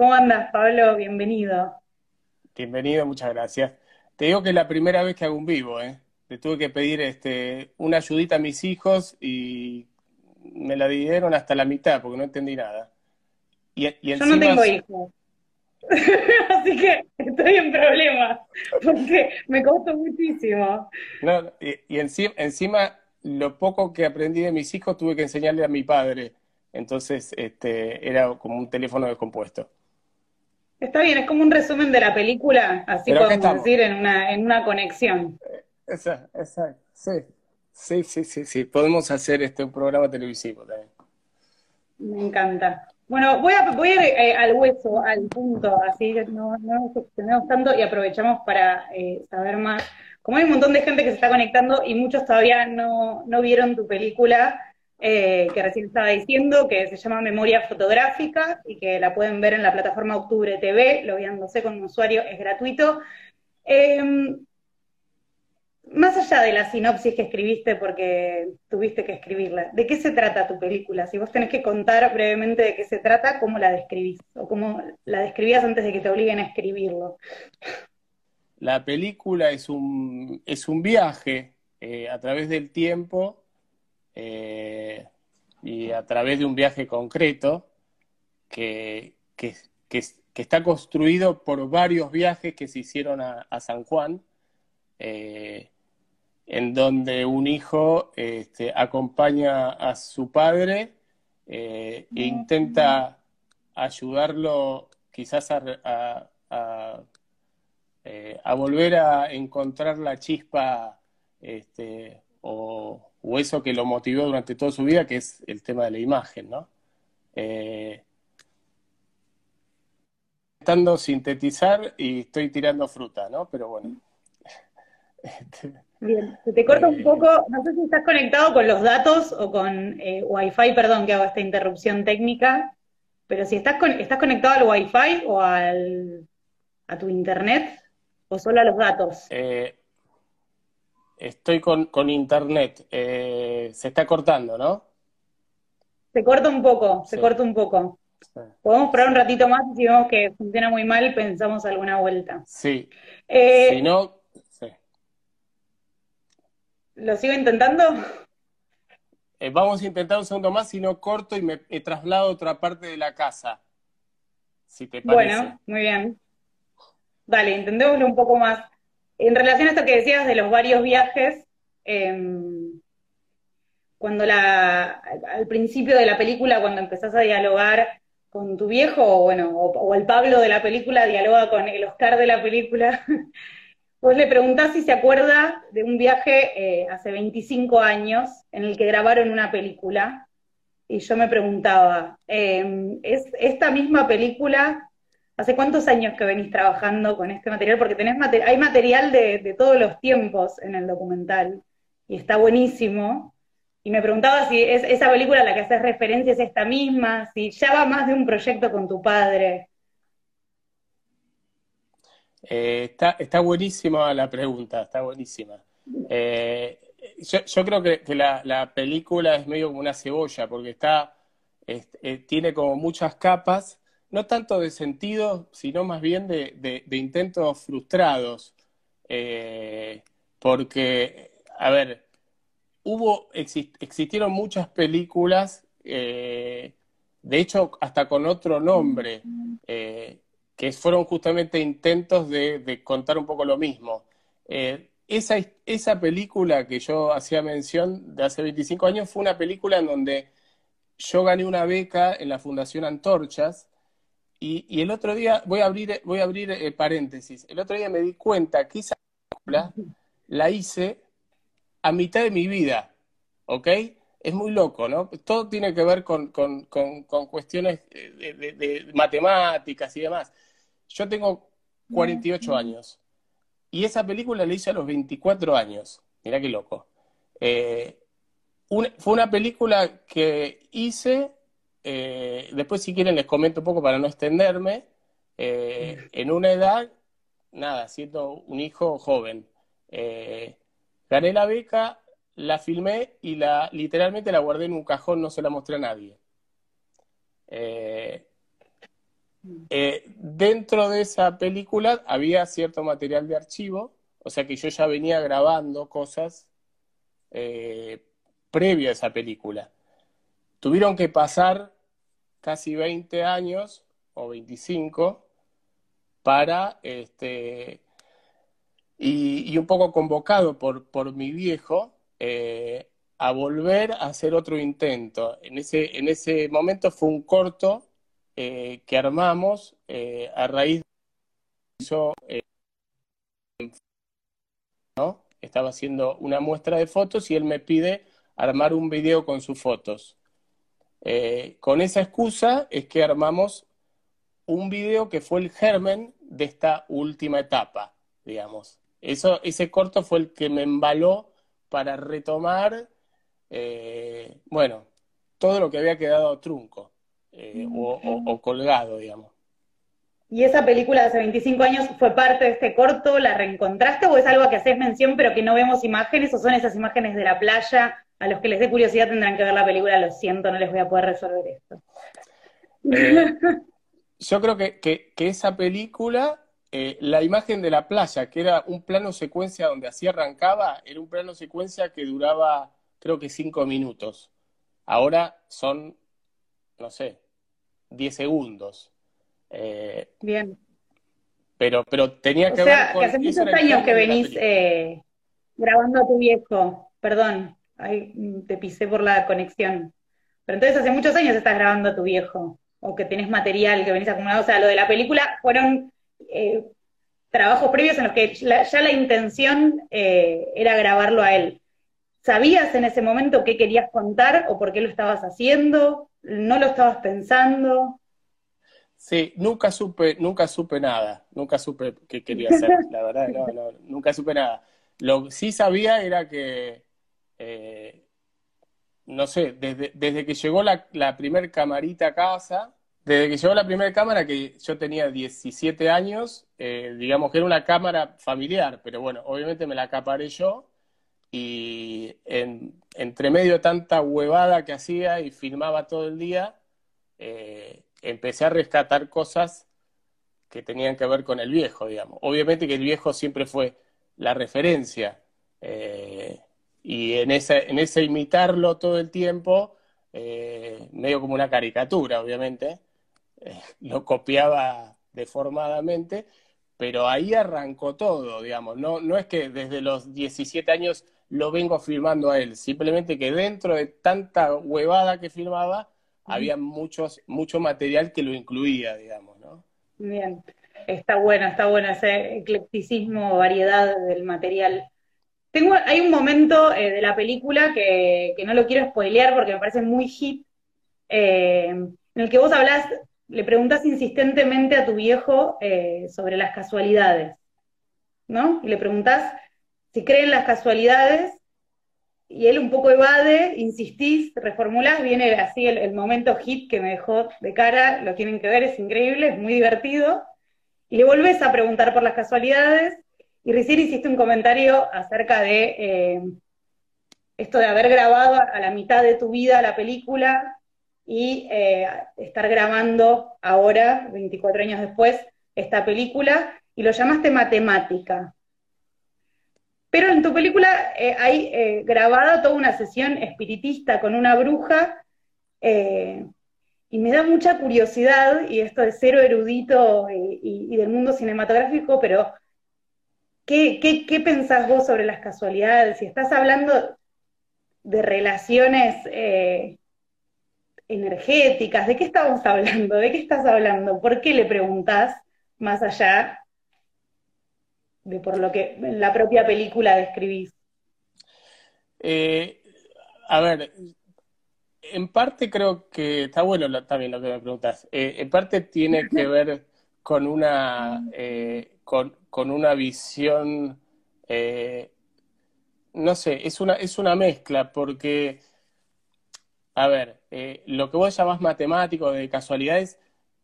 ¿Cómo andas, Pablo? Bienvenido. Bienvenido, muchas gracias. Te digo que es la primera vez que hago un vivo, ¿eh? Le tuve que pedir este, una ayudita a mis hijos y me la dieron hasta la mitad porque no entendí nada. Y, Yo no tengo hijos. Así que estoy en problemas porque me costó muchísimo. No, y, encima, encima, lo poco que aprendí de mis hijos tuve que enseñarle a mi padre. Entonces, este, era como un teléfono descompuesto. Está bien, es como un resumen de la película, así podemos decir, en una, en una conexión. Exacto, exacto, sí. Sí, sí, sí, sí. Podemos hacer este un programa televisivo también. Me encanta. Bueno, voy a, voy eh, al hueso, al punto, así no, no nos extendemos tanto y aprovechamos para eh, saber más. Como hay un montón de gente que se está conectando y muchos todavía no, no vieron tu película, eh, que recién estaba diciendo, que se llama Memoria Fotográfica y que la pueden ver en la plataforma Octubre TV, logueándose con un usuario, es gratuito. Em, más allá de la sinopsis que escribiste porque tuviste que escribirla, ¿de qué se trata tu película? Si vos tenés que contar brevemente de qué se trata, ¿cómo la describís? O cómo la describías antes de que te obliguen a escribirlo. La película es un, es un viaje eh, a través del tiempo eh, y a través de un viaje concreto que, que, está construido por varios viajes que se hicieron a, San Juan, eh, en donde un hijo este, acompaña a su padre eh, e intenta ayudarlo quizás a, a volver a encontrar la chispa este, o, o eso que lo motivó durante toda su vida, que es el tema de la imagen, ¿no? Eh, intentando sintetizar y estoy tirando fruta, ¿no? Pero bueno. Bien, se te corta un eh, poco, no sé si estás conectado con los datos o con eh, Wi-Fi, perdón que hago esta interrupción técnica, pero si estás, estás conectado al Wi-Fi o al, a tu internet o solo a los datos. Eh, Estoy con, con internet. Eh, se está cortando, ¿no? Se corta un poco, se corta un poco. Podemos probar un ratito más y si vemos que funciona muy mal, pensamos alguna vuelta. Sí. Eh, si no, sí. ¿Lo sigo intentando? Eh, vamos a intentar un segundo más, si no corto y me traslado a otra parte de la casa. Si te parece. Bueno, muy bien. Dale, intentémoslo un poco más. En relación a esto que decías de los varios viajes, em, cuando la, al principio de la película, cuando empezás a dialogar con tu viejo, o bueno, o, el Pablo de la película dialoga con el Oscar de la película, vos le preguntás si se acuerda de un viaje eh, hace 25 años en el que grabaron una película, y yo me preguntaba, em, ¿es esta misma película ¿Hace cuántos años que venís trabajando con este material? Porque tenés hay material de, todos los tiempos en el documental y está buenísimo. Y me preguntaba si es esa película a la que haces referencia es esta misma, si ya va más de un proyecto con tu padre. Eh, está, buenísima la pregunta, está buenísima. Eh, yo, creo que, la, película es medio como una cebolla, porque está, eh, tiene como muchas capas no tanto de sentido, sino más bien de, intentos frustrados. Eh, porque, a ver, hubo, existieron muchas películas, eh, de hecho, hasta con otro nombre, eh, que fueron justamente intentos de, contar un poco lo mismo. esa, esa película que yo hacía mención de hace 25 años fue una película en donde yo gané una beca en la Fundación Antorchas, y, el otro día, voy a abrir, voy a abrir eh, paréntesis, el otro día me di cuenta que esa película la hice a mitad de mi vida, ¿ok? Es muy loco, ¿no? Todo tiene que ver con, cuestiones de, matemáticas y demás. Yo tengo 48 años y esa película la hice a los 24 años. Mirá qué loco. Eh, fue una película que hice eh, después, si quieren, les comento un poco para no extenderme. Eh, en una edad, nada, siendo un hijo joven. Eh, gané la beca, la filmé y la literalmente la guardé en un cajón, no se la mostré a nadie. Eh, dentro de esa película había cierto material de archivo, o sea que yo ya venía grabando cosas previo a esa película. Tuvieron que pasar casi 20 años o 25 para, este, y, un poco convocado por, por mi viejo, eh, a volver a hacer otro intento. En ese, en ese momento fue un corto eh, que armamos eh, a raíz de eso, ¿no? Estaba haciendo una muestra de fotos y él me pide armar un video con sus fotos. Con esa excusa es que armamos un video que fue el germen de esta última etapa, digamos. Eso, ese corto fue el que me embaló para retomar, eh, bueno, todo lo que había quedado trunco eh, o, colgado, digamos. ¿Y esa película de hace 25 años fue parte de este corto? ¿La reencontraste o es algo que haces mención pero que no vemos imágenes o son esas imágenes de la playa? A los que les dé curiosidad tendrán que ver la película, lo siento, no les voy a poder resolver esto. Eh, yo creo que, esa película, eh, la imagen de la playa, que era un plano secuencia donde así arrancaba, era un plano secuencia que duraba creo que cinco minutos. Ahora son, no sé, diez segundos. Eh, Bien. Pero, pero tenía que o sea, Que hace muchos años que venís grabando a tu viejo. Perdón, ahí te pisé por la conexión. Pero entonces hace muchos años estás grabando a tu viejo o que tenés material que venís acumulado. O sea, lo de la película fueron eh, trabajos previos en los que ya la intención eh, era grabarlo a él. ¿Sabías en ese momento qué querías contar o por qué lo estabas haciendo? ¿No lo estabas pensando? Sí, nunca supe, nunca supe nada, nunca supe qué quería hacer, la verdad, nunca supe nada. Lo que sí sabía era que eh, no sé, desde, desde que llegó la, la primer camarita a casa, desde que llegó la primera cámara, que yo tenía 17 años, eh, digamos que era una cámara familiar, pero bueno, obviamente me la acaparé yo y entre medio de tanta huevada que hacía y filmaba todo el día, eh, empecé a rescatar cosas que tenían que ver con el viejo, digamos. Obviamente que el viejo siempre fue la referencia. Y en ese, en ese imitarlo todo el tiempo, eh, medio como una caricatura, obviamente, eh, lo copiaba deformadamente, pero ahí arrancó todo, digamos, no, no es que desde los 17 años lo vengo filmando a él, simplemente que dentro de tanta huevada que filmaba, había muchos, mucho material que lo incluía, digamos, ¿no? Bien, está bueno, está bueno ese eclecticismo, variedad del material tengo, hay un momento eh, de la película que, no lo quiero spoilear porque me parece muy hit, eh, en el que vos hablas, le preguntas insistentemente a tu viejo eh, sobre las casualidades, ¿no? Y le preguntas si cree en las casualidades y él un poco evade, insistís, reformulás, viene así el, el, momento hit que me dejó de cara, lo tienen que ver, es increíble, es muy divertido, y le volvés a preguntar por las casualidades, y recién hiciste un comentario acerca de eh, esto de haber grabado a la mitad de tu vida la película y eh, estar grabando ahora, 24 años después, esta película, y lo llamaste matemática. Pero en tu película eh, hay grabada toda una sesión espiritista con una bruja, y me da mucha curiosidad, y esto de cero erudito y del mundo cinematográfico, pero ¿Qué, pensás vos sobre las casualidades? Si estás hablando de relaciones eh, energéticas, ¿de qué estamos hablando? ¿De qué estás hablando? ¿Por qué le preguntás más allá de por lo que en la propia película describís? Eh, a ver, en parte creo que está bueno también lo que me preguntas. Eh, en parte tiene que ver con una, con, con una visión, eh, no sé, es una, es una mezcla, porque, a ver, eh, lo que vos llamás matemático de casualidades,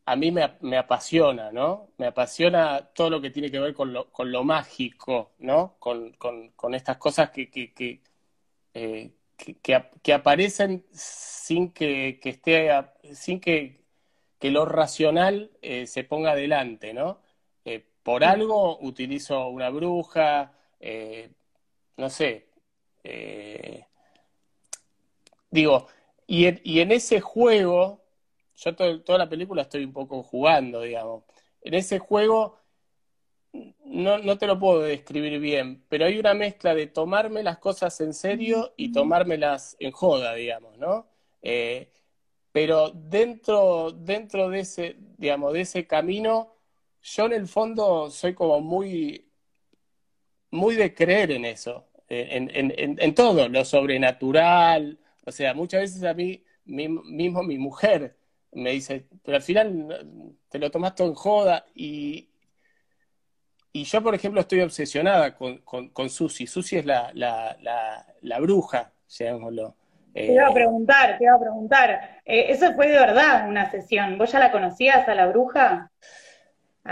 a mí me, apasiona, ¿no? Me apasiona todo lo que tiene que ver con lo, con lo mágico, ¿no? Con, estas cosas que, que, eh, que, que, aparecen sin que, esté, sin que, que lo racional se ponga adelante, ¿no? Eh, por algo utilizo una bruja, eh, no sé, digo, y en, ese juego, yo toda la película estoy un poco jugando, digamos, en ese juego no, no, te lo puedo describir bien, pero hay una mezcla de tomarme las cosas en serio y tomármelas en joda, digamos, ¿no? pero dentro, dentro de ese, digamos, de ese camino, yo en el fondo soy como muy, muy de creer en eso, en, todo, lo sobrenatural. O sea, muchas veces a mí mismo mi mujer me dice, pero al final te lo tomas todo en joda y, y yo, por ejemplo, estoy obsesionada con, con, Susi. Susi es la, la, la, la bruja, llamémoslo. Te iba a preguntar, te iba a preguntar. Eh, eso fue de verdad una sesión. ¿Vos ya la conocías a la bruja?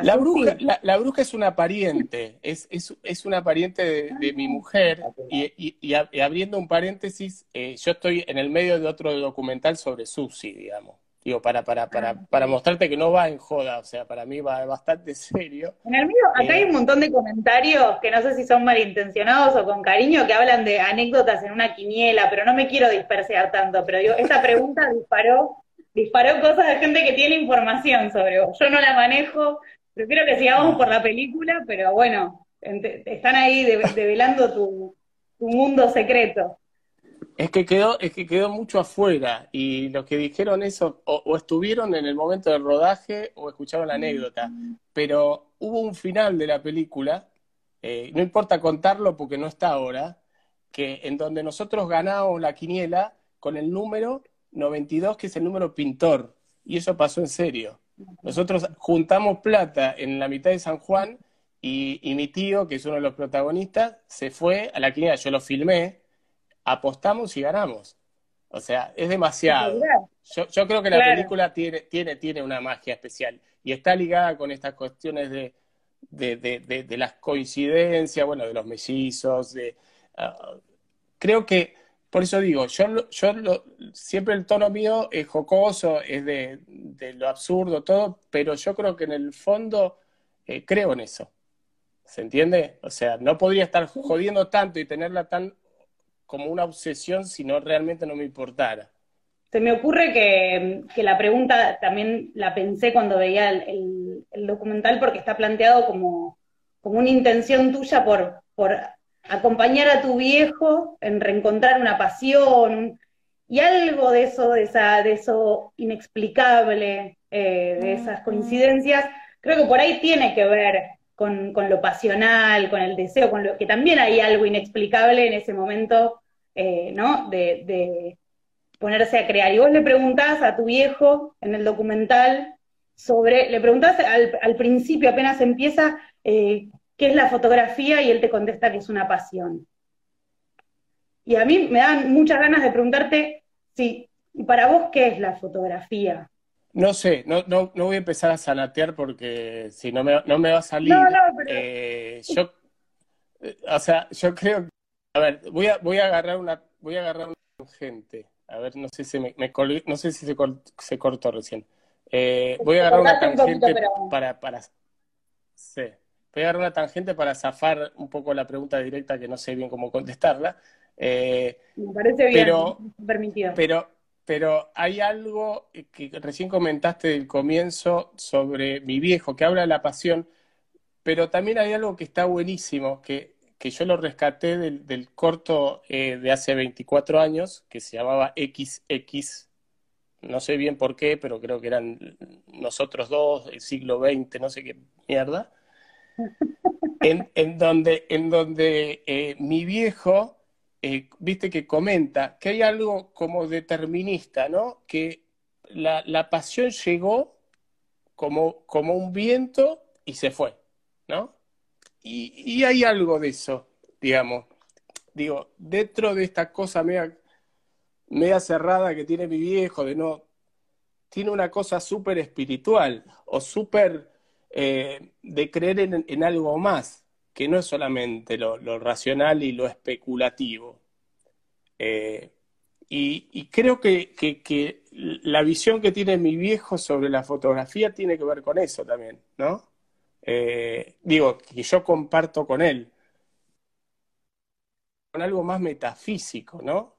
La bruja, la, bruja es una pariente, es, es, es una pariente de, mi mujer y, y, abriendo un paréntesis, eh, yo estoy en el medio de otro documental sobre Susi, digamos. Digo, para, para, para, ah, para mostrarte que no va en joda, o sea, para mí va bastante serio. En el mío, acá hay eh, un montón de comentarios que no sé si son malintencionados o con cariño, que hablan de anécdotas en una quiniela, pero no me quiero dispersar tanto, pero digo, esta pregunta disparó, disparó cosas de gente que tiene información sobre vos. Yo no la manejo, prefiero que sigamos por la película, pero bueno, están ahí develando tu, tu mundo secreto. Es que quedó, es que quedó mucho afuera y los que dijeron eso o, estuvieron en el momento del rodaje o escucharon la anécdota, pero hubo un final de la película, eh, no importa contarlo porque no está ahora, que en donde nosotros ganamos la quiniela con el número 92, que es el número pintor, y eso pasó en serio. Nosotros juntamos plata en la mitad de San Juan y, y mi tío, que es uno de los protagonistas, se fue a la quiniela, yo lo filmé, apostamos y ganamos. O sea, es demasiado. Yo, yo creo que la película tiene, tiene, tiene una magia especial y está ligada con estas cuestiones de, de, de, de, las coincidencias, bueno, de los mellizos, de... Ah, creo que, por eso digo, yo, siempre el tono mío es jocoso, es de, lo absurdo, todo, pero yo creo que en el fondo eh, creo en eso. ¿Se entiende? O sea, no podría estar jodiendo tanto y tenerla tan como una obsesión si no realmente no me importara. Se me ocurre que, la pregunta también la pensé cuando veía el, documental porque está planteado como, una intención tuya por acompañar a tu viejo en reencontrar una pasión y algo de eso, de, esa, de eso inexplicable, eh, de esas coincidencias, creo que por ahí tiene que ver con, con, lo pasional, con el deseo, con lo que también hay algo inexplicable en ese momento, eh, ¿no? De, ponerse a crear. Y vos le preguntás a tu viejo en el documental sobre, le preguntás al, principio, apenas empieza, eh, qué es la fotografía y él te contesta que es una pasión. Y a mí me dan muchas ganas de preguntarte, ¿y para vos qué es la fotografía? No sé, no, no, no voy a empezar a sanatear porque si no me, no me va a salir. Eh, yo, eh, o sea, yo creo, a ver, voy a, voy a agarrar una, voy a agarrar una tangente. A ver, no sé si me, no sé si se, se cortó recién. Eh, voy a agarrar una tangente para, para, sí, agarrar una tangente para zafar un poco la pregunta directa que no sé bien cómo contestarla. me parece bien, pero, permitido. Pero pero hay algo que recién comentaste del comienzo sobre mi viejo, que habla de la pasión, pero también hay algo que está buenísimo, que, que yo lo rescaté del, corto eh, de hace 24 años, que se llamaba XX, no sé bien por qué, pero creo que eran nosotros dos, el siglo XX, no sé qué mierda, en, en donde, en donde eh, mi viejo eh, viste que comenta que hay algo como determinista, ¿no? Que la, pasión llegó como, como, un viento y se fue, ¿no? Y, hay algo de eso, digamos. Digo, dentro de esta cosa media, media cerrada que tiene mi viejo, de no. Tiene una cosa súper espiritual o súper eh, de creer en algo más que no es solamente lo, racional y lo especulativo. Eh, y, creo que, la visión que tiene mi viejo sobre la fotografía tiene que ver con eso también, ¿no? Eh, digo, que yo comparto con él, con algo más metafísico, ¿no?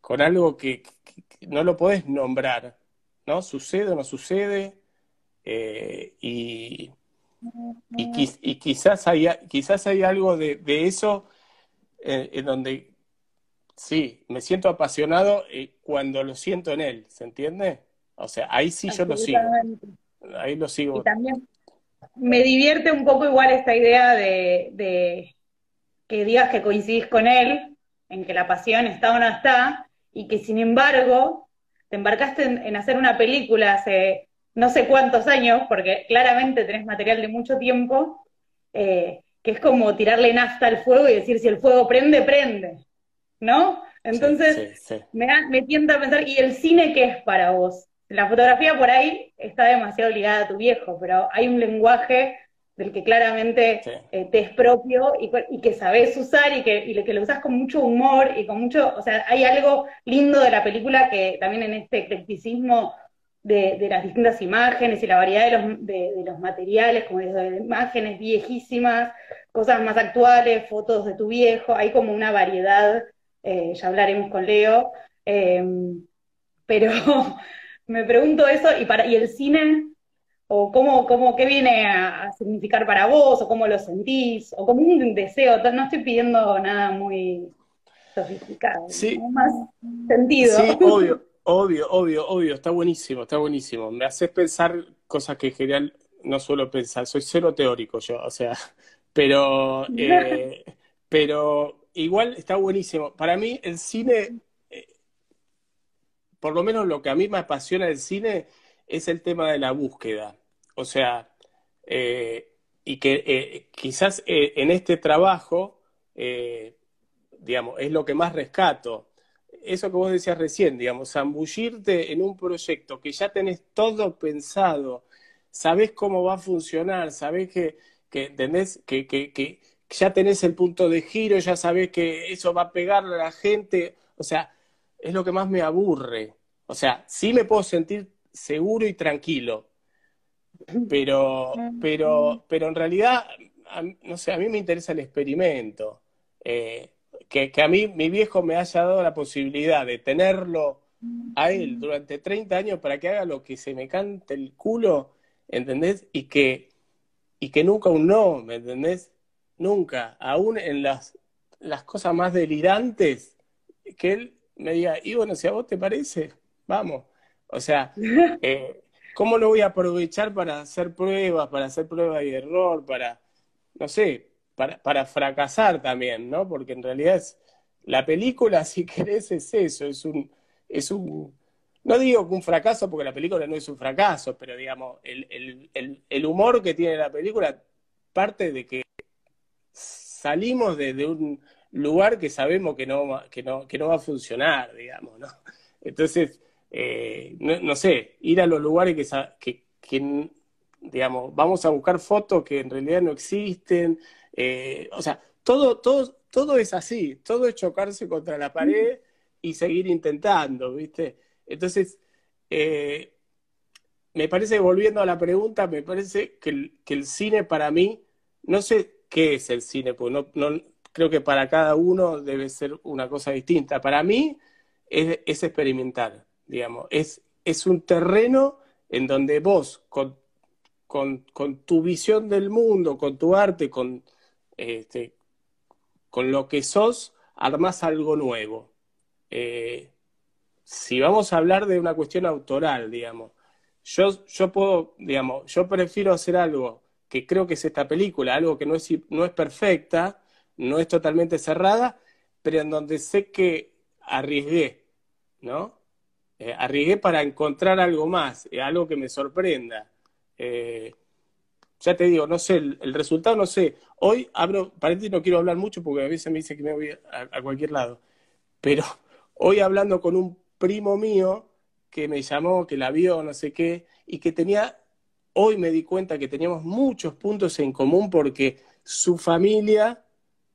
Con algo que, no lo podés nombrar, ¿no? Sucede o no sucede, eh, y, y, quizás, hay, quizás hay algo de, eso en donde Sí, me siento apasionado eh, cuando lo siento en él, ¿se entiende? O sea, ahí sí yo lo sigo. Ahí lo sigo. Y también me divierte un poco igual esta idea de, que digas que coincidís con él, en que la pasión está o no está, y que sin embargo te embarcaste en, hacer una película hace no sé cuántos años, porque claramente tenés material de mucho tiempo, eh, que es como tirarle nafta al fuego y decir si el fuego prende, prende. ¿no? Entonces, Me, me tienta a pensar, ¿y el cine qué es para vos? La fotografía por ahí está demasiado ligada a tu viejo, pero hay un lenguaje del que claramente eh, te es propio y, que sabes usar y que, y que lo usas con mucho humor y con mucho, o sea, hay algo lindo de la película que también en este eclecticismo de, las distintas imágenes y la variedad de los, de, los materiales, como de imágenes viejísimas, cosas más actuales, fotos de tu viejo, hay como una variedad eh, ya hablaremos con Leo, em, pero me pregunto eso, ¿y, para, y el cine? ¿O cómo, cómo, qué viene a, significar para vos? ¿O cómo lo sentís? ¿O como un deseo? No estoy pidiendo nada muy sofisticado, sí. más sentido. Sí, obvio, obvio, obvio, obvio, está buenísimo, está buenísimo. Me haces pensar cosas que en general no suelo pensar, soy cero teórico yo, o sea, pero, eh, pero igual está buenísimo. Para mí el cine, eh, por lo menos lo que a mí me apasiona del cine es el tema de la búsqueda. O sea, eh, y que eh, quizás en este trabajo, digamos, es lo que más rescato. Eso que vos decías recién, digamos, zambullirte en un proyecto que ya tenés todo pensado, sabés cómo va a funcionar, sabés que, que ¿entendés? que, que ya tenés el punto de giro, ya sabés que eso va a pegarle a la gente, o sea, es lo que más me aburre. O sea, sí me puedo sentir seguro y tranquilo, pero, pero, pero en realidad, no sé, a mí me interesa el experimento. Eh, que, que, a mí mi viejo me haya dado la posibilidad de tenerlo a él durante 30 años para que haga lo que se me cante el culo, ¿entendés? Y que, y que nunca un no, ¿me entendés? nunca, aún en las, las cosas más delirantes, que él me diga, y bueno, si a vos te parece, vamos. O sea, eh, ¿cómo lo voy a aprovechar para hacer pruebas, para hacer pruebas y error, para, no sé, para, para fracasar también, ¿no? Porque en realidad la película, si querés, es eso, es un, es un, no digo que un fracaso, porque la película no es un fracaso, pero digamos, el, humor que tiene la película parte de que salimos de, un lugar que sabemos que no, que no, que no va a funcionar, digamos, ¿no? Entonces, eh, no, sé, ir a los lugares que, que, digamos, vamos a buscar fotos que en realidad no existen, eh, o sea, todo, todo, todo es así, todo es chocarse contra la pared y seguir intentando, ¿viste? Entonces, eh, me parece, volviendo a la pregunta, me parece que el, cine para mí, no sé qué es el cine, pues no, no, creo que para cada uno debe ser una cosa distinta. Para mí es, es experimentar, digamos, es, es un terreno en donde vos, con, con, con, tu visión del mundo, con tu arte, con, este, con lo que sos, armás algo nuevo. Eh, si vamos a hablar de una cuestión autoral, digamos, yo, yo puedo, digamos, yo prefiero hacer algo que creo que es esta película, algo que no es, no es perfecta, no es totalmente cerrada, pero en donde sé que arriesgué, ¿no? Eh, arriesgué para encontrar algo más, eh, algo que me sorprenda. Ya te digo, no sé, el, resultado no sé. Hoy abro, paréntesis, no quiero hablar mucho porque a veces me dice que me voy a, a cualquier lado, pero hoy hablando con un primo mío que me llamó, que la vio, no sé qué, y que tenía hoy me di cuenta que teníamos muchos puntos en común porque su familia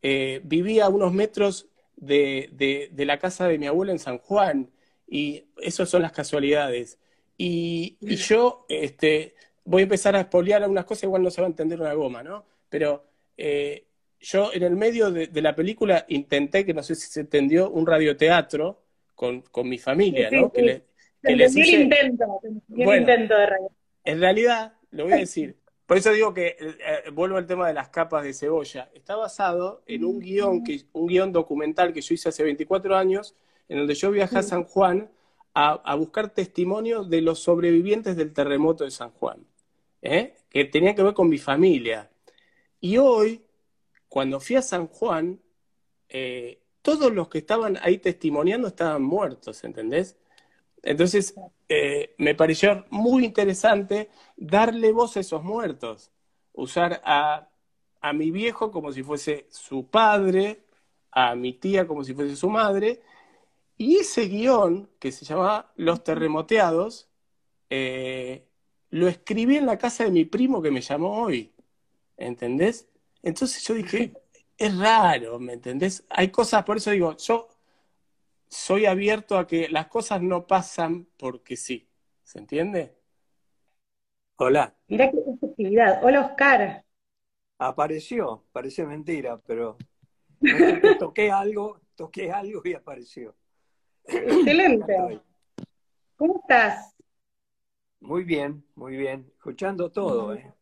eh, vivía a unos metros de, la casa de mi abuela en San Juan Y esas son las casualidades. Y, yo este, voy a empezar a espolear algunas cosas, igual no se va a entender una goma, ¿no? Pero eh, yo en el medio de, la película intenté, que no sé si se entendió, un radioteatro con, con mi familia, ¿no? Que, le, intento, intento de radio. En realidad, lo voy a decir, por eso digo que eh, vuelvo al tema de las capas de cebolla. Está basado en un guion, que, un guion documental que yo hice hace 24 años, en donde yo viajé a San Juan a, buscar testimonio de los sobrevivientes del terremoto de San Juan, ¿eh? que tenía que ver con mi familia. Y hoy, cuando fui a San Juan, eh, todos los que estaban ahí testimoniando estaban muertos, ¿entendés? Entonces, eh, me pareció muy interesante darle voz a esos muertos, usar a, a mi viejo como si fuese su padre, a mi tía como si fuese su madre, y ese guion, que se llama Los Terremoteados, lo escribí en la casa de mi primo que me llamó hoy. ¿Entendés? Entonces yo dije, es raro, ¿me entendés? Hay cosas, por eso digo, yo soy abierto a que las cosas no pasan porque sí. ¿Se entiende? Hola. Mirá qué efectividad. Hola, Oscar. Apareció, parece mentira, pero toqué algo, toqué algo y apareció. Excelente. ¿Cómo estás? Muy bien, muy bien. Escuchando todo, ¿eh?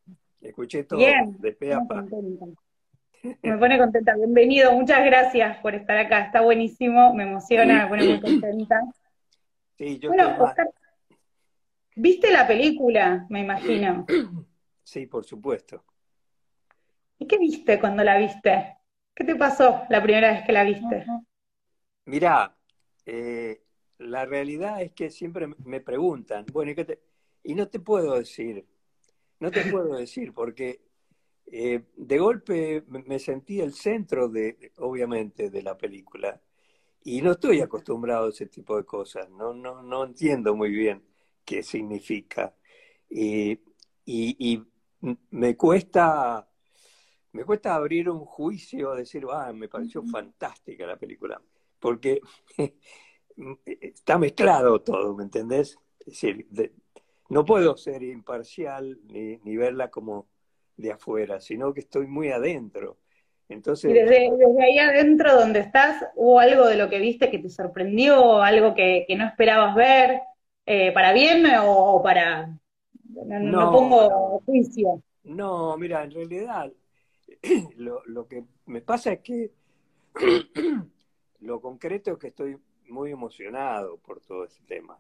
Escuché todo bien. de pe a pa. Me pone contenta. Bienvenido, muchas gracias por estar acá. Está buenísimo, me emociona, me pone muy contenta. Sí, yo bueno, Oscar, ¿viste la película? Me imagino. Sí, por supuesto. ¿Y qué viste cuando la viste? ¿Qué te pasó la primera vez que la viste? Mirá, eh, la realidad es que siempre me preguntan, bueno, ¿y, no te puedo decir, no te puedo decir, porque eh, de golpe me sentí el centro de, obviamente, de la película. Y no estoy acostumbrado a ese tipo de cosas, no, no, no entiendo muy bien qué significa. y, me cuesta, me cuesta abrir un juicio, decir, ah, me pareció fantástica la película porque está mezclado todo, ¿me entendés? Es decir, no puedo ser imparcial ni, ni, verla como de afuera, sino que estoy muy adentro. Entonces, ¿Y desde, ahí adentro donde estás, hubo algo de lo que viste que te sorprendió, algo que, no esperabas ver, eh, para bien o, para... No, no, pongo juicio. No, mira, en realidad lo, lo que me pasa es que Lo concreto es que estoy muy emocionado por todo ese tema.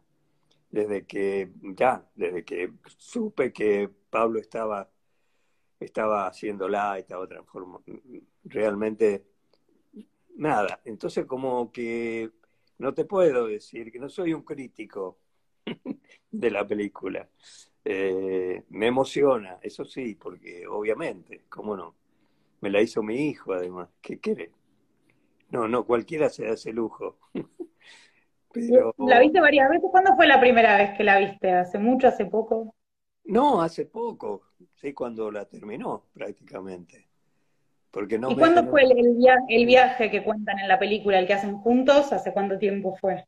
Desde que, ya, desde que supe que Pablo estaba, estaba haciéndola, estaba transformando, realmente nada. Entonces como que no te puedo decir que no soy un crítico de la película. Eh, me emociona, eso sí, porque obviamente, ¿cómo no? Me la hizo mi hijo además, ¿qué quiere? No, no, cualquiera se hace lujo. ¿La viste varias veces? ¿Cuándo fue la primera vez que la viste? ¿Hace mucho, hace poco? No, hace poco, sí, cuando la terminó prácticamente. Porque no ¿Y cuándo fue el, viaje que cuentan en la película, el que hacen juntos? ¿Hace cuánto tiempo fue?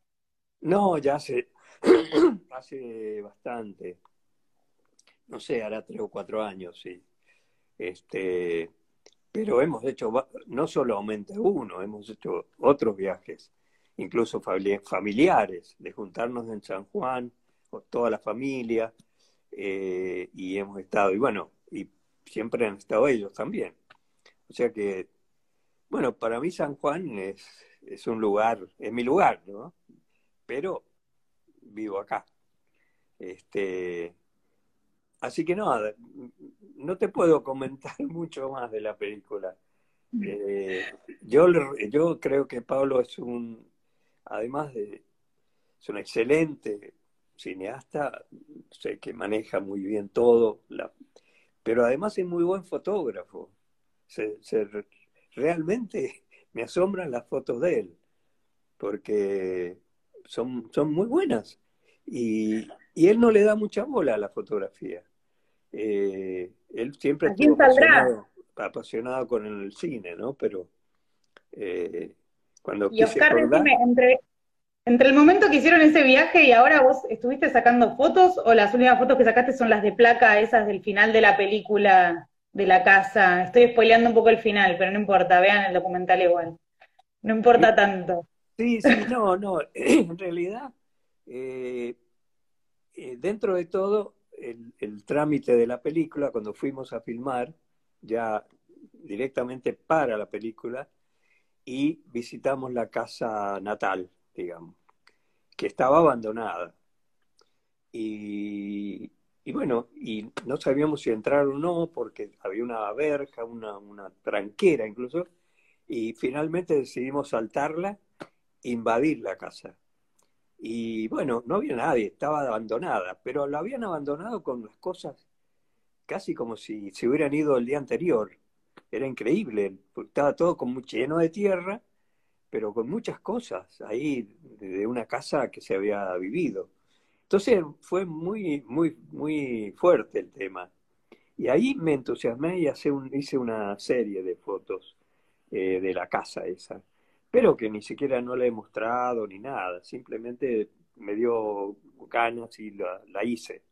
No, ya hace, hace bastante. No sé, hará tres o cuatro años, sí. Este, pero hemos hecho no solamente uno, hemos hecho otros viajes, incluso familiares, de juntarnos en San Juan, con toda la familia, eh, y hemos estado, y bueno, y siempre han estado ellos también. O sea que, bueno, para mí San Juan es, es un lugar, es mi lugar, ¿no? Pero vivo acá. Este, Así que no, no te puedo comentar mucho más de la película. Eh, yo, yo creo que Pablo es un, además de, es un excelente cineasta, sé que maneja muy bien todo, pero además es muy buen fotógrafo. realmente me asombran las fotos de él, porque son, son muy buenas. Y, y él no le da mucha bola a la fotografía. Eh, él siempre estuvo apasionado, con el cine, ¿no? Pero eh, cuando y Oscar, entre, entre el momento que hicieron ese viaje y ahora vos estuviste sacando fotos o las últimas fotos que sacaste son las de placa, esas del final de la película de la casa. Estoy spoileando un poco el final, pero no importa, vean el documental igual. No importa tanto. Sí, sí, no, no. En realidad, eh, eh, dentro de todo, el, el, trámite de la película, cuando fuimos a filmar, ya directamente para la película, y visitamos la casa natal, digamos, que estaba abandonada. Y, y bueno, y no sabíamos si entrar o no, porque había una verja, una, una tranquera incluso, y finalmente decidimos saltarla, invadir la casa. Y bueno, no había nadie, estaba abandonada, pero la habían abandonado con las cosas casi como si se hubieran ido el día anterior. Era increíble, estaba todo como lleno de tierra, pero con muchas cosas ahí de una casa que se había vivido. Entonces fue muy, muy, muy fuerte el tema. Y ahí me entusiasmé y hice una serie de fotos eh, de la casa esa, pero que ni siquiera no la he mostrado ni nada, simplemente me dio ganas y la, hice.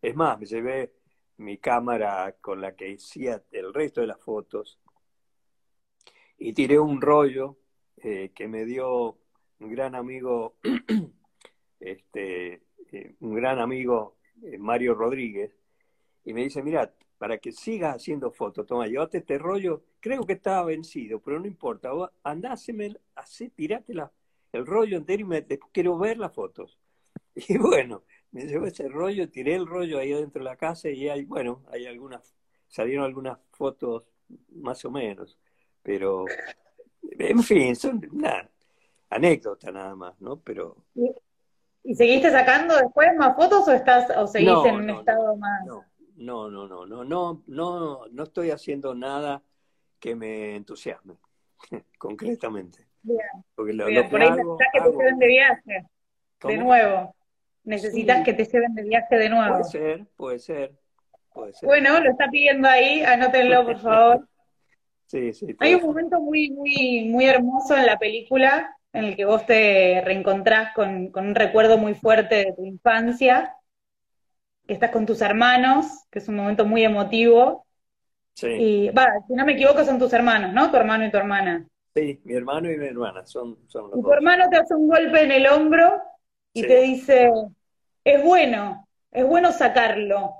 Es más, me llevé mi cámara con la que hacía el resto de las fotos y tiré un rollo eh, que me dio un gran amigo este, eh, un gran amigo, eh, Mario Rodríguez, y me dice, mira, para que sigas haciendo fotos, toma, llévate este rollo, creo que estaba vencido, pero no importa, vos tirate el rollo entero y me, quiero ver las fotos. Y bueno, me llevó ese rollo, tiré el rollo ahí adentro de la casa y hay, bueno, hay algunas, salieron algunas fotos más o menos, pero en fin, son una anécdota nada más, ¿no? Pero ¿Y seguiste sacando después más fotos o estás o seguís en un estado más? No, no, no, no, no, no, no, no estoy haciendo nada que me entusiasme, concretamente. Bien. Porque lo, Bien. Por ahí necesitas que te lleven de viaje, de nuevo. Necesitas que te lleven de viaje de nuevo. Puede ser, puede ser, puede ser. Bueno, lo está pidiendo ahí, anótenlo por favor. sí, sí. Hay un momento muy, muy, muy hermoso en la película en el que vos te reencontrás con, un recuerdo muy fuerte de tu infancia, que estás con tus hermanos, que es un momento muy emotivo. Sí. Y, va, si no me equivoco, son tus hermanos, ¿no? Tu hermano y tu hermana. Sí, mi hermano y mi hermana son, son los y tu hermano te hace un golpe en el hombro y te dice, es bueno, es bueno sacarlo.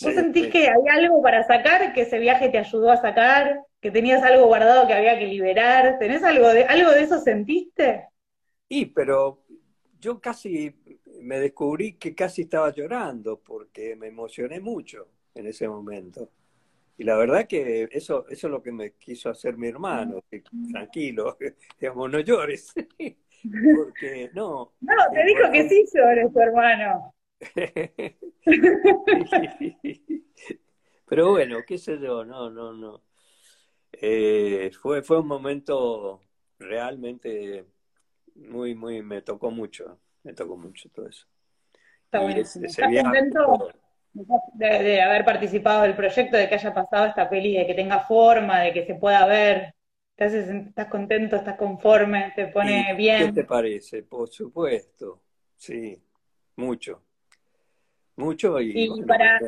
¿Vos sentís que hay algo para sacar, que ese viaje te ayudó a sacar? que tenías algo guardado que había que liberar. ¿Tenés algo de, algo de eso sentiste? Sí, pero yo casi me descubrí que casi estaba llorando porque me emocioné mucho en ese momento. Y la verdad que eso, eso es lo que me quiso hacer mi hermano, tranquilo, digamos, no llores. Porque no. No, te dijo que sí llores, tu hermano. Pero bueno, qué sé yo, no, no, no. Eh, fue, fue un momento realmente muy, muy, me tocó mucho, me tocó mucho todo eso. Está bueno. ¿Estás contento de, haber participado del proyecto, de que haya pasado esta peli, de que tenga forma, de que se pueda ver? ¿Estás, estás contento, estás conforme, te pone bien? ¿Qué te parece? Por supuesto, sí, mucho. Mucho y, para,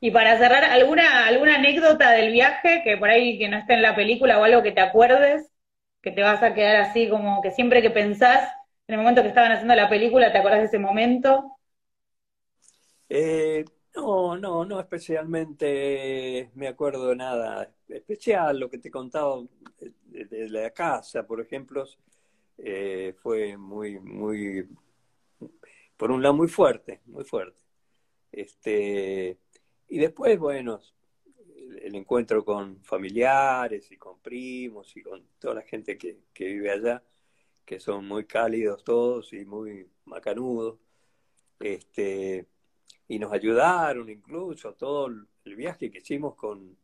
y para cerrar, ¿alguna, ¿alguna anécdota del viaje que por ahí que no esté en la película o algo que te acuerdes? Que te vas a quedar así como que siempre que pensás en el momento que estaban haciendo la película, ¿te acordás de ese momento? Eh, no, no, no especialmente me acuerdo de nada especial. Lo que te he contado de, la casa, por ejemplo, eh, fue muy, muy, por un lado muy fuerte, muy fuerte. Este, y después, bueno, el encuentro con familiares y con primos y con toda la gente que, vive allá, que son muy cálidos todos y muy macanudos. Este, y nos ayudaron incluso todo el viaje que hicimos con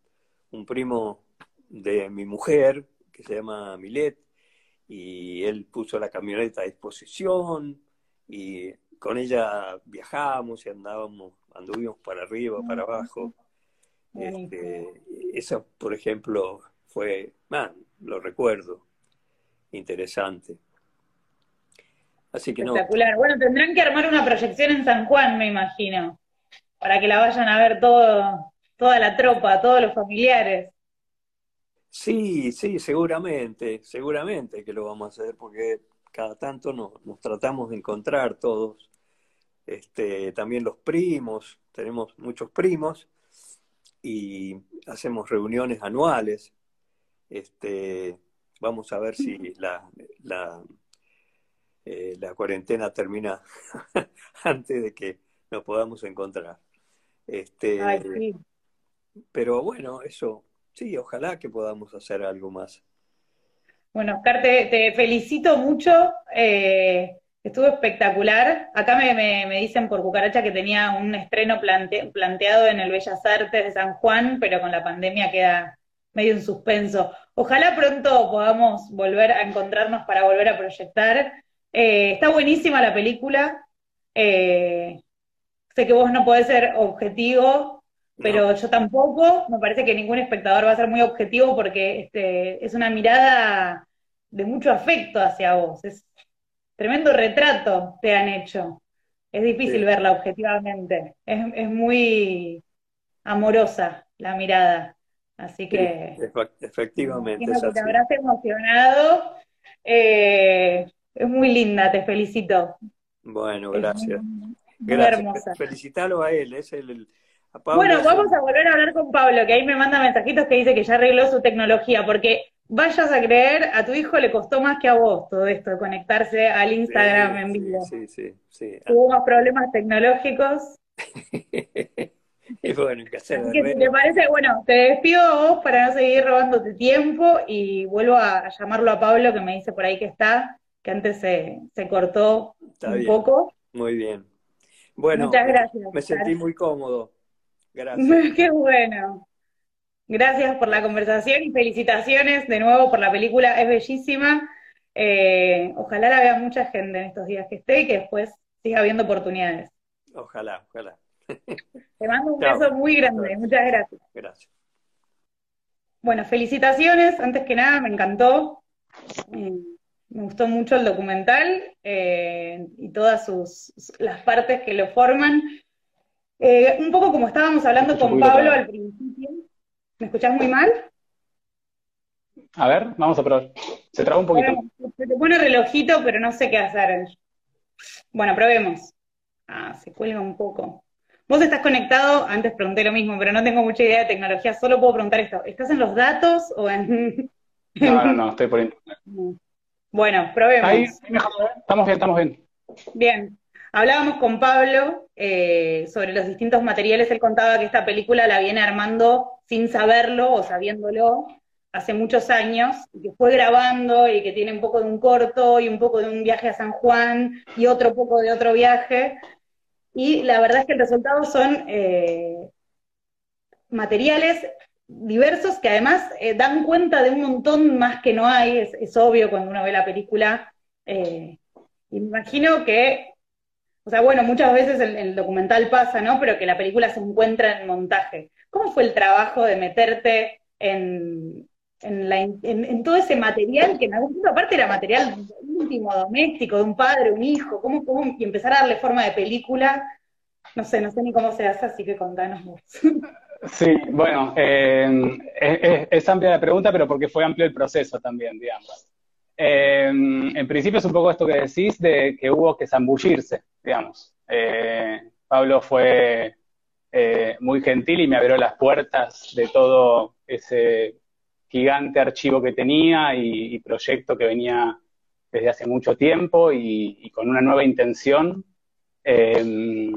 un primo de mi mujer, que se llama Milet, y él puso la camioneta a disposición y con ella viajamos y andábamos, anduvimos para arriba, para abajo. Este, eso, por ejemplo, fue, man, lo recuerdo, interesante. Así que no. Espectacular. Bueno, tendrán que armar una proyección en San Juan, me imagino, para que la vayan a ver todo, toda la tropa, todos los familiares. Sí, sí, seguramente, seguramente que lo vamos a hacer porque cada tanto nos, nos tratamos de encontrar todos. Este, también los primos, tenemos muchos primos y hacemos reuniones anuales. Este, vamos a ver si la, la, eh, la cuarentena termina antes de que nos podamos encontrar. Este, Ay, sí. Pero bueno, eso, sí, ojalá que podamos hacer algo más. Bueno, Oscar, te, felicito mucho. eh, estuvo espectacular. Acá me, me- me dicen por cucaracha que tenía un estreno plante- planteado en el Bellas Artes de San Juan, pero con la pandemia queda medio en suspenso. Ojalá pronto podamos volver a encontrarnos para volver a proyectar. Eh, está buenísima la película. Eh, sé que vos no podés ser objetivo, pero yo tampoco. Me parece que ningún espectador va a ser muy objetivo porque este, es una mirada de mucho afecto hacia vos. Es tremendo retrato te han hecho. Es difícil Sí. verla objetivamente. Es, es muy amorosa la mirada. Así Sí, que efe- efectivamente es que te habrás emocionado. Eh, es muy linda, te felicito. Bueno, gracias. muy, muy Gracias. hermosa. Felicitalo a él, es el, el- a Pablo Bueno, vamos a volver a hablar con Pablo, que ahí me manda mensajitos que dice que ya arregló su tecnología, porque vayas a creer, a tu hijo le costó más que a vos todo esto de conectarse al Instagram en vivo. sí, sí, sí. Tuvo más problemas tecnológicos. Y bueno, que hacer Así que si te parece, bueno, te despido a vos para no seguir robándote tiempo y vuelvo a llamarlo a Pablo, que me dice por ahí que está, que antes se, se cortó Está un bien, poco. muy bien. Bueno, Muchas me- gracias. me sentí muy cómodo. Gracias. Qué bueno. Gracias por la conversación y felicitaciones de nuevo por la película, es bellísima. Eh, ojalá la vea mucha gente en estos días que esté y que después siga habiendo oportunidades. Ojalá, ojalá. Te mando un Chao. beso muy grande, muchas gracias. Gracias. Bueno, felicitaciones, antes que nada, me encantó. Eh, me gustó mucho el documental eh, y todas sus, las partes que lo forman. Eh, un poco como estábamos hablando con Pablo al principio. ¿Me escuchás muy mal? A ver, vamos a probar. Se traba un poquito. Se te pone relojito, pero no sé qué hacer. Bueno, probemos. Ah, se cuelga un poco. Vos estás conectado, antes pregunté lo mismo, pero no tengo mucha idea de tecnología, solo puedo preguntar esto. ¿Estás en los datos o en...? No, no, no, estoy por internet. Bueno, probemos. Ahí, mejor, ¿eh? estamos bien, estamos bien. Bien, hablábamos con Pablo eh, sobre los distintos materiales. Él contaba que esta película la viene armando sin saberlo o sabiéndolo hace muchos años, que fue grabando y que tiene un poco de un corto y un poco de un viaje a San Juan y otro poco de otro viaje. Y la verdad es que el resultado son eh, materiales diversos que además eh, dan cuenta de un montón más que no hay, es, obvio cuando uno ve la película. eh, imagino que, o sea, bueno, muchas veces el, el documental pasa, ¿no? Pero que la película se encuentra en montaje. ¿Cómo fue el trabajo de meterte en, la en- todo ese material que en algún punto aparte era material íntimo, doméstico, de un padre, un hijo? ¿Cómo, cómo, y empezar a darle forma de película? No sé, no sé ni cómo se hace, así que contanos vos. Sí, bueno, eh, es- es amplia la pregunta, pero porque fue amplio el proceso también, digamos. Eh, en principio es un poco esto que decís de que hubo que zambullirse, digamos. Eh, Pablo fue eh, muy gentil y me abrió las puertas de todo ese gigante archivo que tenía y, proyecto que venía desde hace mucho tiempo y, con una nueva intención. Eh,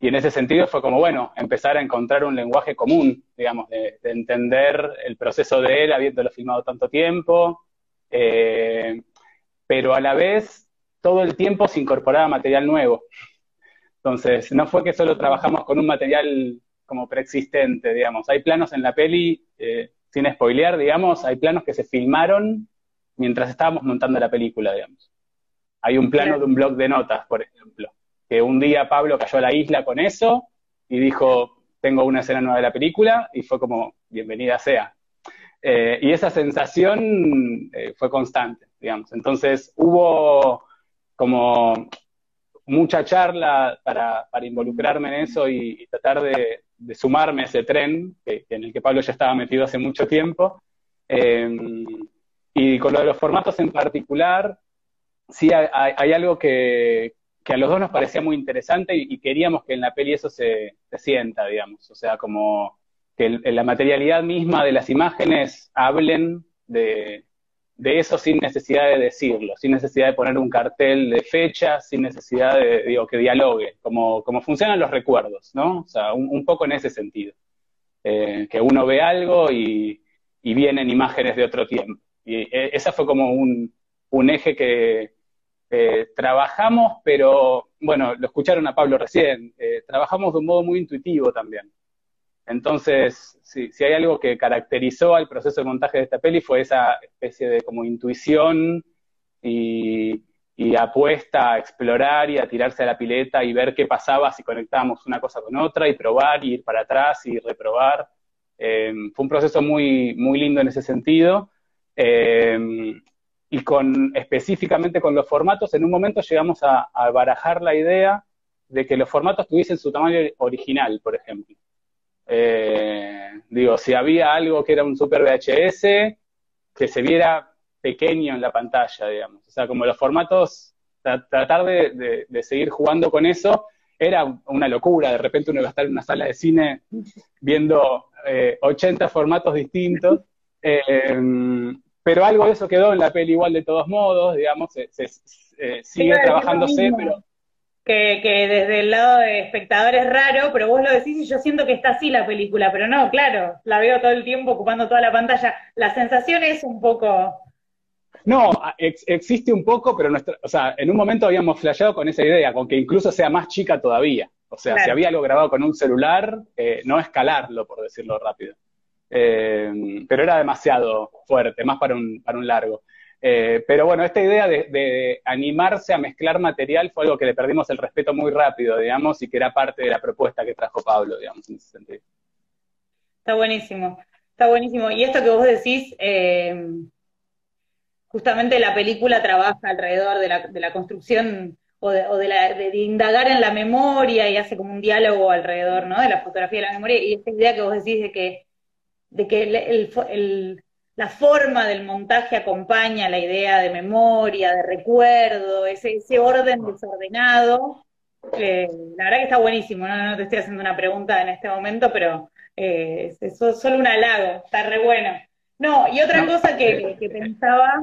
y en ese sentido fue como, bueno, empezar a encontrar un lenguaje común, digamos, de entender el proceso de él habiéndolo filmado tanto tiempo, eh, pero a la vez todo el tiempo se incorporaba material nuevo. Entonces, no fue que solo trabajamos con un material como preexistente, digamos. Hay planos en la peli, eh, sin spoilear, digamos, hay planos que se filmaron mientras estábamos montando la película, digamos. Hay un plano de un blog de notas, por ejemplo, que un día Pablo cayó a la isla con eso y dijo, tengo una escena nueva de la película, y fue como, bienvenida sea. Eh, y esa sensación eh, fue constante, digamos. Entonces hubo como mucha charla para, involucrarme en eso y, tratar de, sumarme a ese tren en el que Pablo ya estaba metido hace mucho tiempo. Em, y con lo de los formatos en particular, sí hay, algo que, a los dos nos parecía muy interesante y, queríamos que en la peli eso se, sienta, digamos. O sea, como que la materialidad misma de las imágenes hablen de, eso sin necesidad de decirlo, sin necesidad de poner un cartel de fecha, sin necesidad de, digo, que dialogue, como, como funcionan los recuerdos, ¿no? O sea, un, poco en ese sentido. Eh, que uno ve algo y, vienen imágenes de otro tiempo. Y eh, esa fue como un, eje que trabajamos, pero bueno, lo escucharon a Pablo recién, eh, trabajamos de un modo muy intuitivo también. Entonces, si, hay algo que caracterizó al proceso de montaje de esta peli fue esa especie de como intuición y, apuesta a explorar y a tirarse a la pileta y ver qué pasaba si conectábamos una cosa con otra y probar y ir para atrás y reprobar. Em, fue un proceso muy, muy lindo en ese sentido. Em, y con, específicamente con los formatos, en un momento llegamos a barajar la idea de que los formatos tuviesen su tamaño original, por ejemplo. Eh, digo, si había algo que era un super VHS, que se viera pequeño en la pantalla, digamos. O sea, como los formatos, tratar de, seguir jugando con eso era una locura. De repente uno iba a estar en una sala de cine viendo 80 eh, formatos distintos. Eh, pero algo de eso quedó en la peli igual de todos modos, digamos, sigue trabajándose, pero que, que, desde el lado de espectador es raro, pero vos lo decís y yo siento que está así la película, pero no, claro, la veo todo el tiempo ocupando toda la pantalla. La sensación es un poco... No, existe un poco, pero nuestra, o sea, en un momento habíamos flasheado con esa idea, con que incluso sea más chica todavía. O sea, si había algo grabado con un celular, eh, no escalarlo, por decirlo rápido. Eh, pero era demasiado fuerte, más para un, para un largo. Eh, pero bueno, esta idea de, animarse a mezclar material fue algo que le perdimos el respeto muy rápido, digamos, y que era parte de la propuesta que trajo Pablo, digamos, en ese sentido. Está buenísimo, está buenísimo. Y esto que vos decís, eh, justamente la película trabaja alrededor de la, construcción o, de, indagar en la memoria y hace como un diálogo alrededor, ¿no? De la fotografía de la memoria. Y esta idea que vos decís de que, de que el la forma del montaje acompaña la idea de memoria, de recuerdo, ese, ese orden desordenado. la verdad que está buenísimo, ¿no? te estoy haciendo una pregunta en este momento, pero eh, es, solo un halago, está re bueno. No, y otra cosa que, pensaba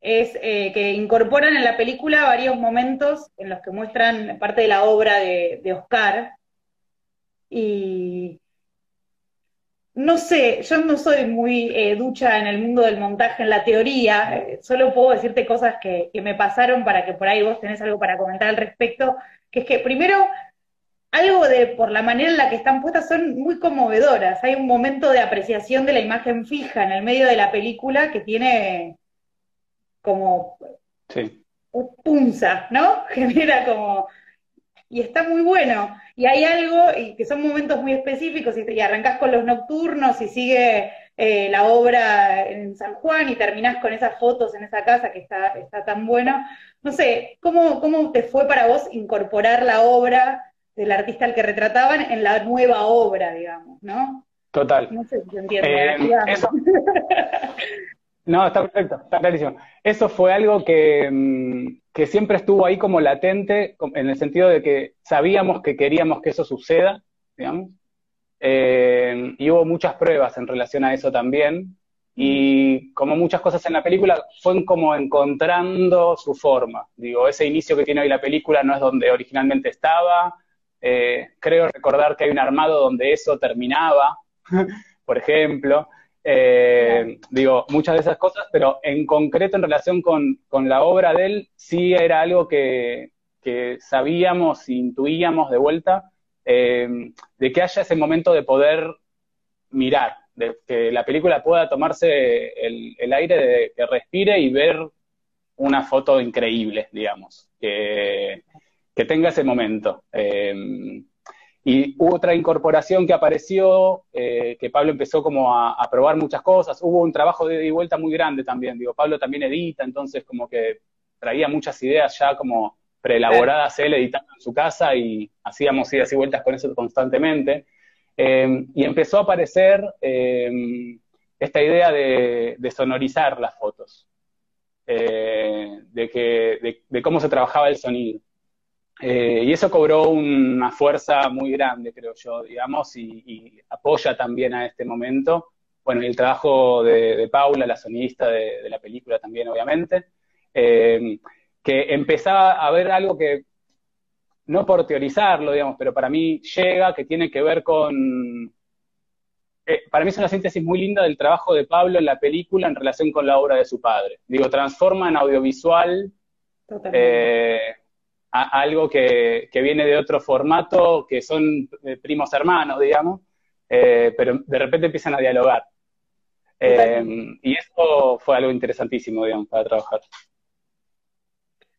es eh, que incorporan en la película varios momentos en los que muestran parte de la obra de, de Oscar. Y, no sé, yo no soy muy eh, ducha en el mundo del montaje, en la teoría, eh, solo puedo decirte cosas que, me pasaron para que por ahí vos tenés algo para comentar al respecto, que es que primero, algo de, por la manera en la que están puestas, son muy conmovedoras. Hay un momento de apreciación de la imagen fija en el medio de la película que tiene como sí. punza, ¿no? Genera como... Y está muy bueno y hay algo, y que son momentos muy específicos, y, y arrancás con los nocturnos y sigue eh, la obra en San Juan y terminás con esas fotos en esa casa que está, está tan bueno. No sé, ¿cómo, ¿cómo te fue para vos incorporar la obra del artista al que retrataban en la nueva obra, digamos, ¿no? Total. No sé si se entiende. Eh, no, está perfecto, está clarísimo. Eso fue algo que, mm, que siempre estuvo ahí como latente, en el sentido de que sabíamos que queríamos que eso suceda, digamos, eh, y hubo muchas pruebas en relación a eso también, y como muchas cosas en la película, fue como encontrando su forma. Digo, ese inicio que tiene hoy la película no es donde originalmente estaba, eh, creo recordar que hay un armado donde eso terminaba, por ejemplo, eh, digo, muchas de esas cosas, pero en concreto en relación con, la obra de él, sí era algo que, sabíamos, intuíamos de vuelta, eh, de que haya ese momento de poder mirar, de que la película pueda tomarse el, aire, de que respire y ver una foto increíble, digamos, que, tenga ese momento. Eh, y hubo otra incorporación que apareció, eh, que Pablo empezó como a, probar muchas cosas. Hubo un trabajo de ida y vuelta muy grande también. Digo, Pablo también edita, entonces como que traía muchas ideas ya como preelaboradas él editando en su casa y hacíamos idas y vueltas con eso constantemente. Eh, y empezó a aparecer eh, esta idea de, sonorizar las fotos, eh, de, que, de, cómo se trabajaba el sonido. Y eso cobró una fuerza muy grande, creo yo, digamos, y, apoya también a este momento. Bueno, y el trabajo de, Paula, la sonidista de, la película también, obviamente que empezaba a ver algo que, no por teorizarlo, digamos, pero para mí llega, que tiene que ver con... Eh, para mí es una síntesis muy linda del trabajo de Pablo en la película en relación con la obra de su padre. Digo, transforma en audiovisual eh, algo que, viene de otro formato, que son eh, primos hermanos, digamos, pero de repente empiezan a dialogar. y eso fue algo interesantísimo, digamos, para trabajar.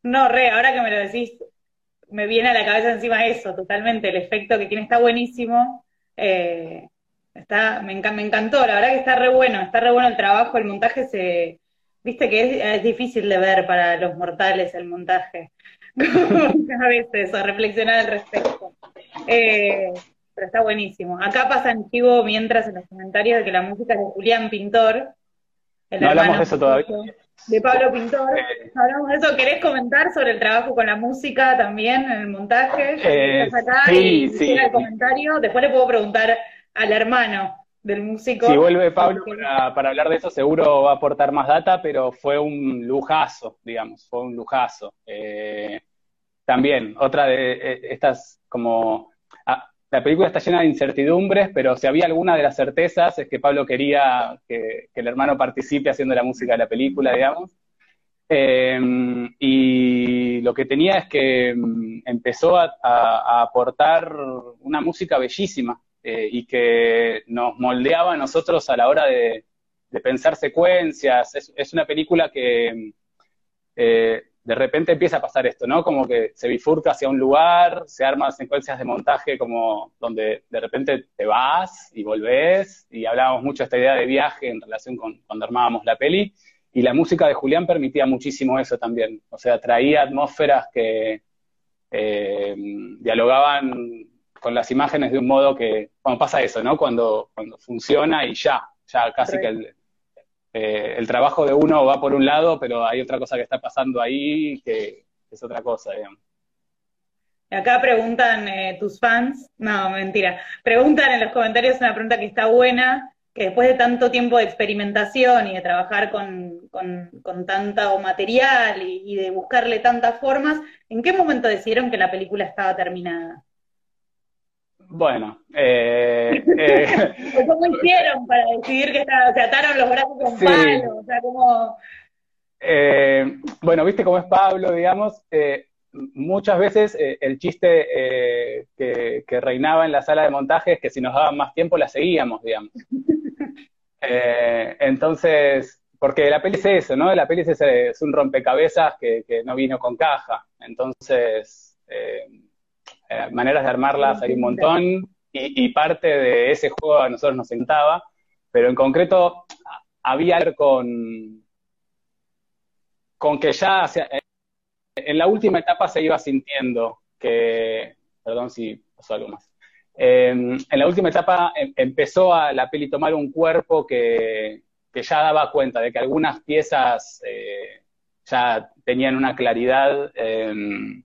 No, re, ahora que me lo decís, me viene a la cabeza encima eso, totalmente. El efecto que tiene está buenísimo. Eh, está, me, me, encantó, la verdad que está re bueno, está re bueno el trabajo, el montaje se. Viste que es, difícil de ver para los mortales el montaje. A veces, o reflexionar al respecto. Eh, pero está buenísimo. Acá pasa en vivo mientras en los comentarios de que la música es de Julián Pintor. no hablamos de eso todavía de Pablo Pintor. Hablamos de eso. ¿Querés comentar sobre el trabajo con la música también en el montaje? Eh, sí, sí. el comentario. Después le puedo preguntar al hermano del músico. Si vuelve Pablo para, hablar de eso, seguro va a aportar más data, pero fue un lujazo, digamos, fue un lujazo. Eh, también, otra de eh, estas como la película está llena de incertidumbres, pero si había alguna de las certezas es que Pablo quería que, el hermano participe haciendo la música de la película, digamos. Em, y lo que tenía es que em, empezó a, aportar una música bellísima eh, y que nos moldeaba a nosotros a la hora de, pensar secuencias. Es, una película que eh, de repente empieza a pasar esto, ¿no? Como que se bifurca hacia un lugar, se arman secuencias de montaje como donde de repente te vas y volvés, y hablábamos mucho de esta idea de viaje en relación con cuando armábamos la peli, y la música de Julián permitía muchísimo eso también, o sea, traía atmósferas que eh, dialogaban con las imágenes de un modo que, cuando pasa eso, ¿no? Cuando, cuando funciona y ya, ya casi que el, eh, el trabajo de uno va por un lado, pero hay otra cosa que está pasando ahí que es otra cosa, digamos. Acá preguntan eh, tus fans, no, mentira, preguntan en los comentarios una pregunta que está buena, que después de tanto tiempo de experimentación y de trabajar con, con, tanto material y, y, de buscarle tantas formas, ¿en qué momento decidieron que la película estaba terminada? Bueno, eh, eh ¿cómo hicieron para decidir que se ataron los brazos con Pablo? O sea, ¿cómo...? Eh, bueno, viste cómo es Pablo, digamos. Eh, muchas veces el chiste que, reinaba en la sala de montaje es que si nos daban más tiempo la seguíamos, digamos. entonces, porque la peli es eso, ¿no? La peli es, un rompecabezas que, que, no vino con caja. Entonces, eh, maneras de armarlas hay un montón y, parte de ese juego a nosotros nos sentaba, pero en concreto había algo con, con que ya en la última etapa se iba sintiendo que, perdón si pasó algo más, em, en la última etapa em, empezó a la peli tomar un cuerpo que, ya daba cuenta de que algunas piezas eh, ya tenían una claridad em,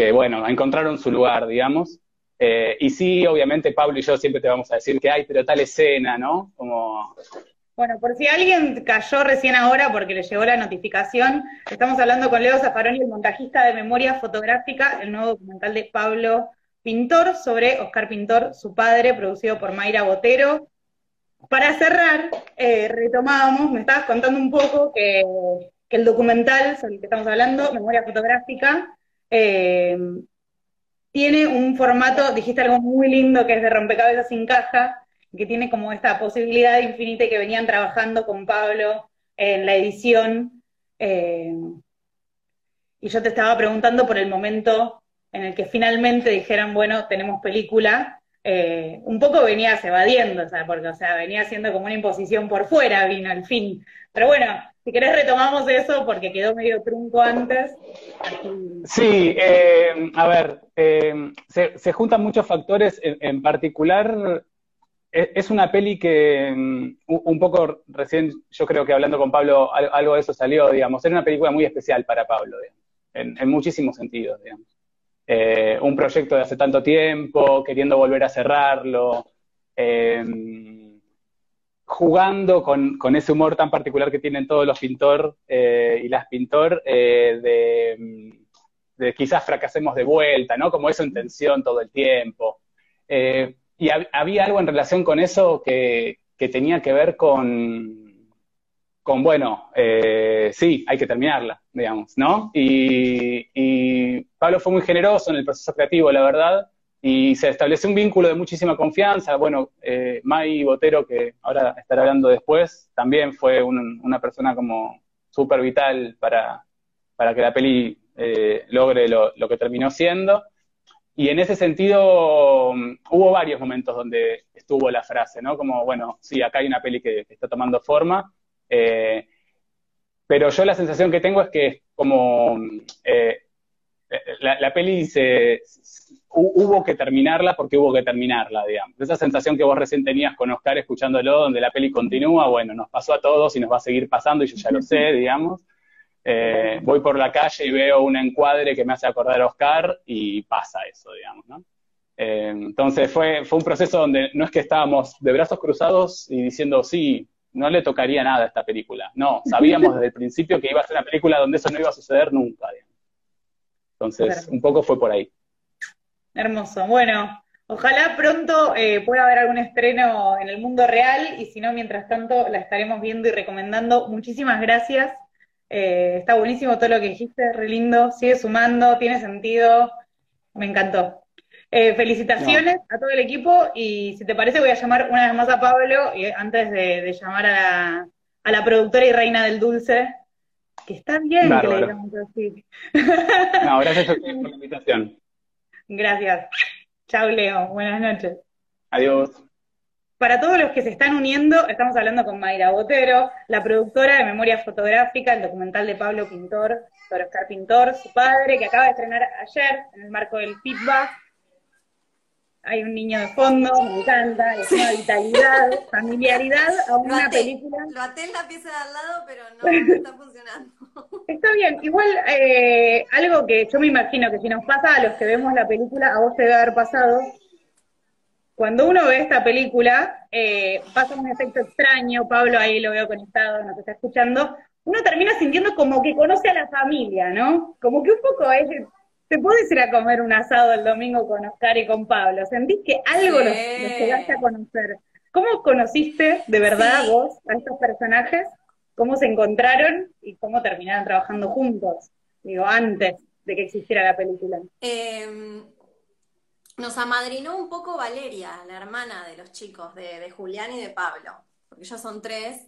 que, bueno, encontraron su lugar, digamos. Eh, y sí, obviamente, Pablo y yo siempre te vamos a decir que hay, pero tal escena, ¿no? Como... Bueno, por si alguien cayó recién ahora porque le llegó la notificación, estamos hablando con Leo Zaffaroni, el montajista de memoria fotográfica, el nuevo documental de Pablo Pintor sobre Oscar Pintor, su padre, producido por Mayra Botero. Para cerrar, eh, retomábamos, me estabas contando un poco que, que el documental sobre el que estamos hablando, memoria fotográfica, eh, tiene un formato, dijiste algo muy lindo que es de rompecabezas sin caja, que tiene como esta posibilidad infinita que venían trabajando con Pablo en la edición. Eh, y yo te estaba preguntando por el momento en el que finalmente dijeran, bueno, tenemos película. Eh, un poco venías evadiendo, o sea, porque o sea, venía siendo como una imposición por fuera, vino al fin. Pero bueno, si querés retomamos eso porque quedó medio trunco antes. Sí, eh, a ver, eh, se, juntan muchos factores, en, particular e, es una peli que mm, un poco recién yo creo que hablando con Pablo algo de eso salió, digamos, era una película muy especial para Pablo, en, muchísimos sentidos, digamos. Eh, un proyecto de hace tanto tiempo, queriendo volver a cerrarlo, jugando con, ese humor tan particular que tienen todos los pintor eh, y las pintor, eh, de, quizás fracasemos de vuelta, ¿no? Como eso en tensión todo el tiempo. Eh, y había algo en relación con eso que, tenía que ver con, bueno, sí, hay que terminarla, digamos, ¿no? Y Pablo fue muy generoso en el proceso creativo, la verdad, y se estableció un vínculo de muchísima confianza. Bueno, eh, Mai Botero, que ahora estará hablando después, también fue una persona como súper vital para, para, que la peli eh, logre lo, que terminó siendo. Y en ese sentido mm, hubo varios momentos donde estuvo la frase, ¿no? Como, bueno, sí, acá hay una peli que, está tomando forma. Eh, pero yo la sensación que tengo es que como eh, la, la, peli se, hubo que terminarla porque hubo que terminarla, digamos. Esa sensación que vos recién tenías con Oscar escuchándolo, donde la peli continúa, bueno, nos pasó a todos y nos va a seguir pasando y yo ya lo sé, digamos. Eh, voy por la calle y veo un encuadre que me hace acordar a Oscar y pasa eso, digamos, ¿no? Eh, entonces fue, fue un proceso donde no es que estábamos de brazos cruzados y diciendo, sí, no le tocaría nada a esta película. No, sabíamos desde el principio que iba a ser una película donde eso no iba a suceder nunca, digamos. Entonces, un poco fue por ahí. Hermoso. Bueno, ojalá pronto eh, pueda haber algún estreno en el mundo real y si no, mientras tanto la estaremos viendo y recomendando. Muchísimas gracias. Eh, está buenísimo todo lo que dijiste, re lindo. Sigue sumando, tiene sentido. Me encantó. Eh, felicitaciones a todo el equipo y si te parece voy a llamar una vez más a Pablo y antes de, llamar a la, a la, productora y reina del dulce, que está bien que le digamos así. No, gracias por la invitación. Gracias. Chao, Leo. Buenas noches. Adiós. Para todos los que se están uniendo, estamos hablando con Mayra Botero, la productora de Memoria Fotográfica, el documental de Pablo Pintor, sobre Oscar Pintor, su padre, que acaba de estrenar ayer en el marco del feedback hay un niño de fondo, me encanta, es una vitalidad, familiaridad a una película. Lo até en la pieza de al lado, pero no, está funcionando. Está bien, igual eh, algo que yo me imagino que si nos pasa a los que vemos la película, a vos te debe haber pasado, cuando uno ve esta película, eh, pasa un efecto extraño, Pablo ahí lo veo conectado, nos está escuchando, uno termina sintiendo como que conoce a la familia, ¿no? Como que un poco es te puedes ir a comer un asado el domingo con Oscar y con Pablo. ¿Sentís que algo los, llegaste a conocer? ¿Cómo conociste de verdad vos a estos personajes? ¿Cómo se encontraron y cómo terminaron trabajando juntos? Digo, antes de que existiera la película. Em, nos amadrinó un poco Valeria, la hermana de los chicos, de, de Julián y de Pablo, porque ellos son tres,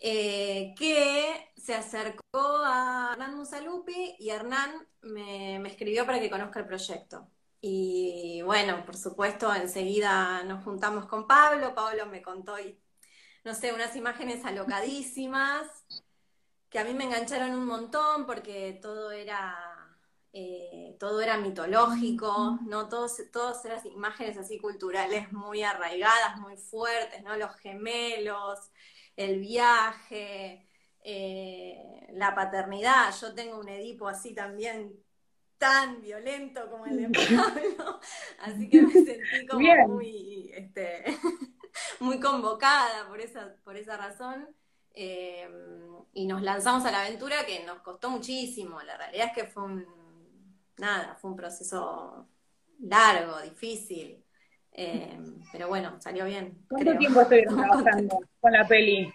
eh, que se acercó a Hernán Musalupi y Hernán me, escribió para que conozca el proyecto. Y bueno, por supuesto, enseguida nos juntamos con Pablo, Pablo me contó, no sé, unas imágenes alocadísimas que a mí me engancharon un montón porque todo era eh, todo era mitológico, ¿no? Todos, todas eran imágenes así culturales muy arraigadas, muy fuertes, ¿no? Los gemelos, el viaje, eh, la paternidad. Yo tengo un Edipo así también tan violento como el de Pablo, así que me sentí como muy, este, muy convocada por esa, por esa razón. Eh, y nos lanzamos a la aventura que nos costó muchísimo. La realidad es que fue un, nada, fue un proceso largo, difícil. Eh, pero bueno, salió bien. ¿Cuánto tiempo estuvieron trabajando con la peli?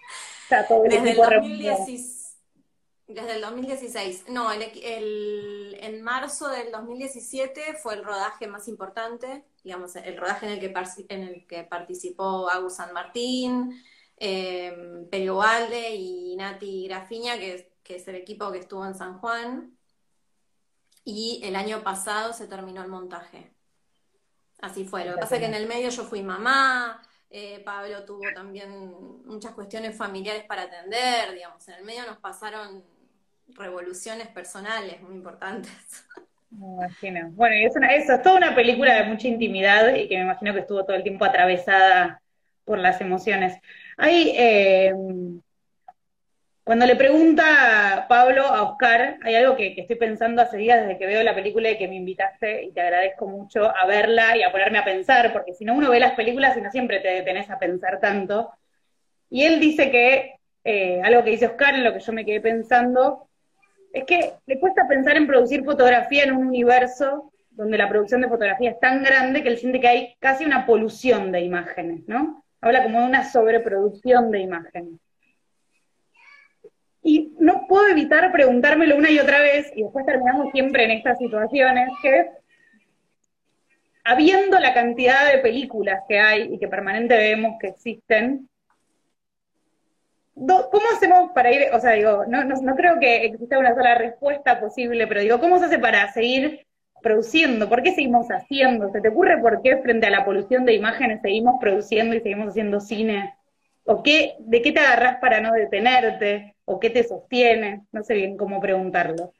desde, el 2016, desde el 2016. No, el, en marzo del 2017 fue el rodaje más importante, digamos, el rodaje en el que, en el que participó Agus San Martín, eh, Valde y Nati Grafiña, que, que es el equipo que estuvo en San Juan. Y el año pasado se terminó el montaje. Así fue. Lo que pasa es que en el medio yo fui mamá, eh, Pablo tuvo también muchas cuestiones familiares para atender, digamos, en el medio nos pasaron revoluciones personales muy importantes. Me imagino. Bueno, y es una, eso, es toda una película de mucha intimidad y que me imagino que estuvo todo el tiempo atravesada por las emociones. Hay, eh, cuando le pregunta Pablo a Oscar, hay algo que, estoy pensando hace días desde que veo la película y que me invitaste y te agradezco mucho a verla y a ponerme a pensar, porque si no uno ve las películas y no siempre te detenés a pensar tanto. Y él dice que, eh, algo que dice Oscar, en lo que yo me quedé pensando, es que le cuesta pensar en producir fotografía en un universo donde la producción de fotografía es tan grande que él siente que hay casi una polución de imágenes, ¿no? Habla como de una sobreproducción de imágenes. Y no puedo evitar preguntármelo una y otra vez, y después terminamos siempre en estas situaciones, que habiendo la cantidad de películas que hay y que permanentemente vemos que existen, ¿Cómo hacemos para ir, o sea, digo, no, no, creo que exista una sola respuesta posible, pero digo, ¿cómo se hace para seguir produciendo? ¿Por qué seguimos haciendo? ¿Se te ocurre por qué frente a la polución de imágenes seguimos produciendo y seguimos haciendo cine? ¿O qué, de qué te agarras para no detenerte? ¿O qué te sostiene? No sé bien cómo preguntarlo.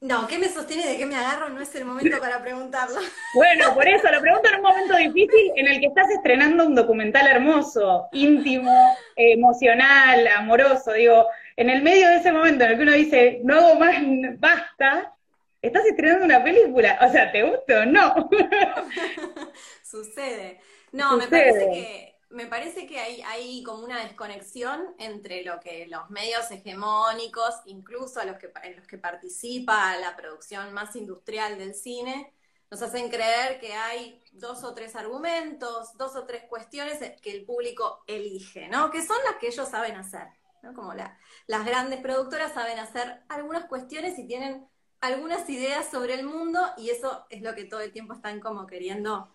No, ¿qué me sostiene de qué me agarro? No es el momento para preguntarlo. Bueno, por eso lo pregunto en un momento difícil en el que estás estrenando un documental hermoso, íntimo, emocional, amoroso. Digo, en el medio de ese momento en el que uno dice, no hago más, basta, estás estrenando una película. O sea, ¿te gusta o no? Sucede. No, me parece que me parece que hay, como una desconexión entre lo que los medios hegemónicos, incluso los que, en los que participa la producción más industrial del cine, nos hacen creer que hay dos o tres argumentos, dos o tres cuestiones que el público elige, ¿no? Que son las que ellos saben hacer, ¿no? Como las grandes productoras saben hacer algunas cuestiones y tienen algunas ideas sobre el mundo y eso es lo que todo el tiempo están como queriendo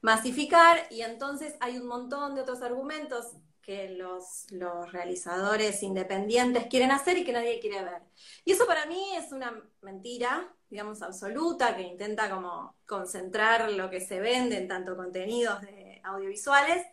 masificar y entonces hay un montón de otros argumentos que los, los, realizadores independientes quieren hacer y que nadie quiere ver. Y eso para mí es una mentira, digamos, absoluta, que intenta como concentrar lo que se vende en tanto contenidos audiovisuales.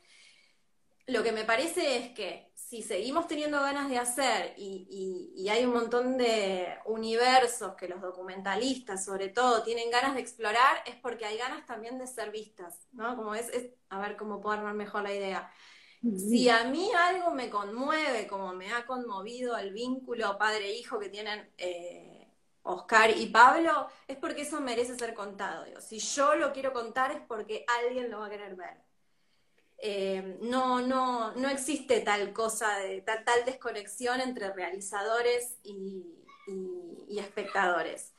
Lo que me parece es que si seguimos teniendo ganas de hacer y, hay un montón de universos que los documentalistas, sobre todo, tienen ganas de explorar, es porque hay ganas también de ser vistas, ¿no? Como es, a ver cómo puedo armar mejor la idea. Si a mí algo me conmueve, como me ha conmovido el vínculo padre-hijo que tienen eh, Oscar y Pablo, es porque eso merece ser contado. Si yo lo quiero contar es porque alguien lo va a querer ver. Eh, no, no, no existe tal cosa, de, tal, desconexión entre realizadores y, espectadores.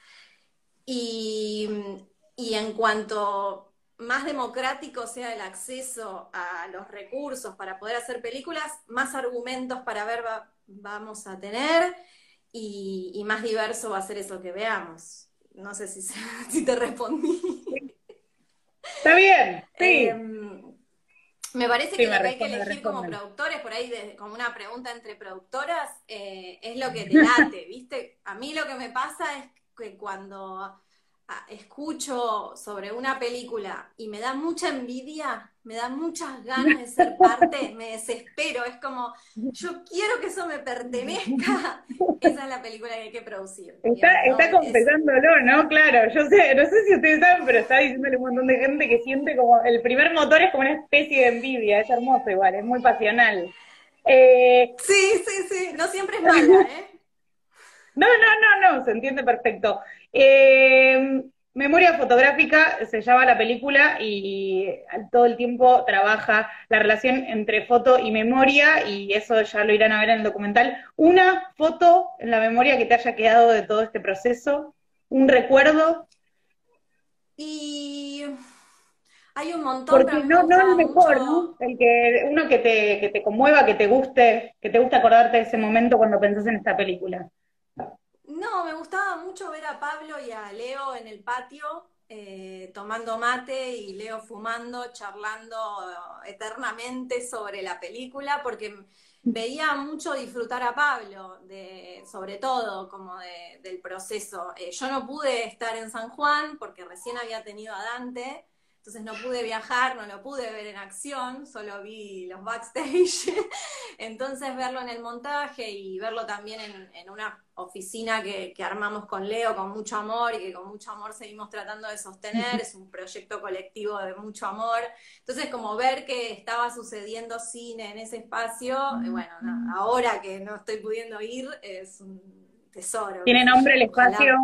Y, en cuanto más democrático sea el acceso a los recursos para poder hacer películas, más argumentos para ver vamos a tener y, más diverso va a ser eso que veamos. No sé si, si te respondí. Está bien, sí. Em, me parece que lo que hay que elegir como productores, por ahí como una pregunta entre productoras, eh, es lo que te late, ¿viste? A mí lo que me pasa es que cuando escucho sobre una película y me da mucha envidia, me da muchas ganas de ser parte, me desespero, es como, yo quiero que eso me pertenezca, esa es la película que hay que producir. Está, está confesándolo, ¿no? Claro, yo sé, no sé si ustedes saben, pero está diciéndole un montón de gente que siente como, el primer motor es como una especie de envidia, es hermoso igual, es muy pasional. Eh, sí, sí, sí, no siempre es mala, ¿eh? No, no, no, no, se entiende perfecto. Eh, Memoria fotográfica se llama la película y todo el tiempo trabaja la relación entre foto y memoria y eso ya lo irán a ver en el documental. Una foto en la memoria que te haya quedado de todo este proceso, un recuerdo. Y hay un montón. Porque no, no es mejor, ¿no? El que, uno que te, que te conmueva, que te guste, que te guste acordarte de ese momento cuando pensás en esta película. No, me gustaba mucho ver a Pablo y a Leo en el patio eh, tomando mate y Leo fumando, charlando eternamente sobre la película, porque veía mucho disfrutar a Pablo, de, sobre todo como del proceso. Eh, yo no pude estar en San Juan porque recién había tenido a Dante, entonces no pude viajar, no lo pude ver en acción, solo vi los backstage. entonces verlo en el montaje y verlo también en, una oficina que, armamos con Leo con mucho amor y que con mucho amor seguimos tratando de sostener, es un proyecto colectivo de mucho amor. Entonces como ver que estaba sucediendo cine en ese espacio, bueno, ahora que no estoy pudiendo ir, es un tesoro. ¿Tiene nombre el espacio?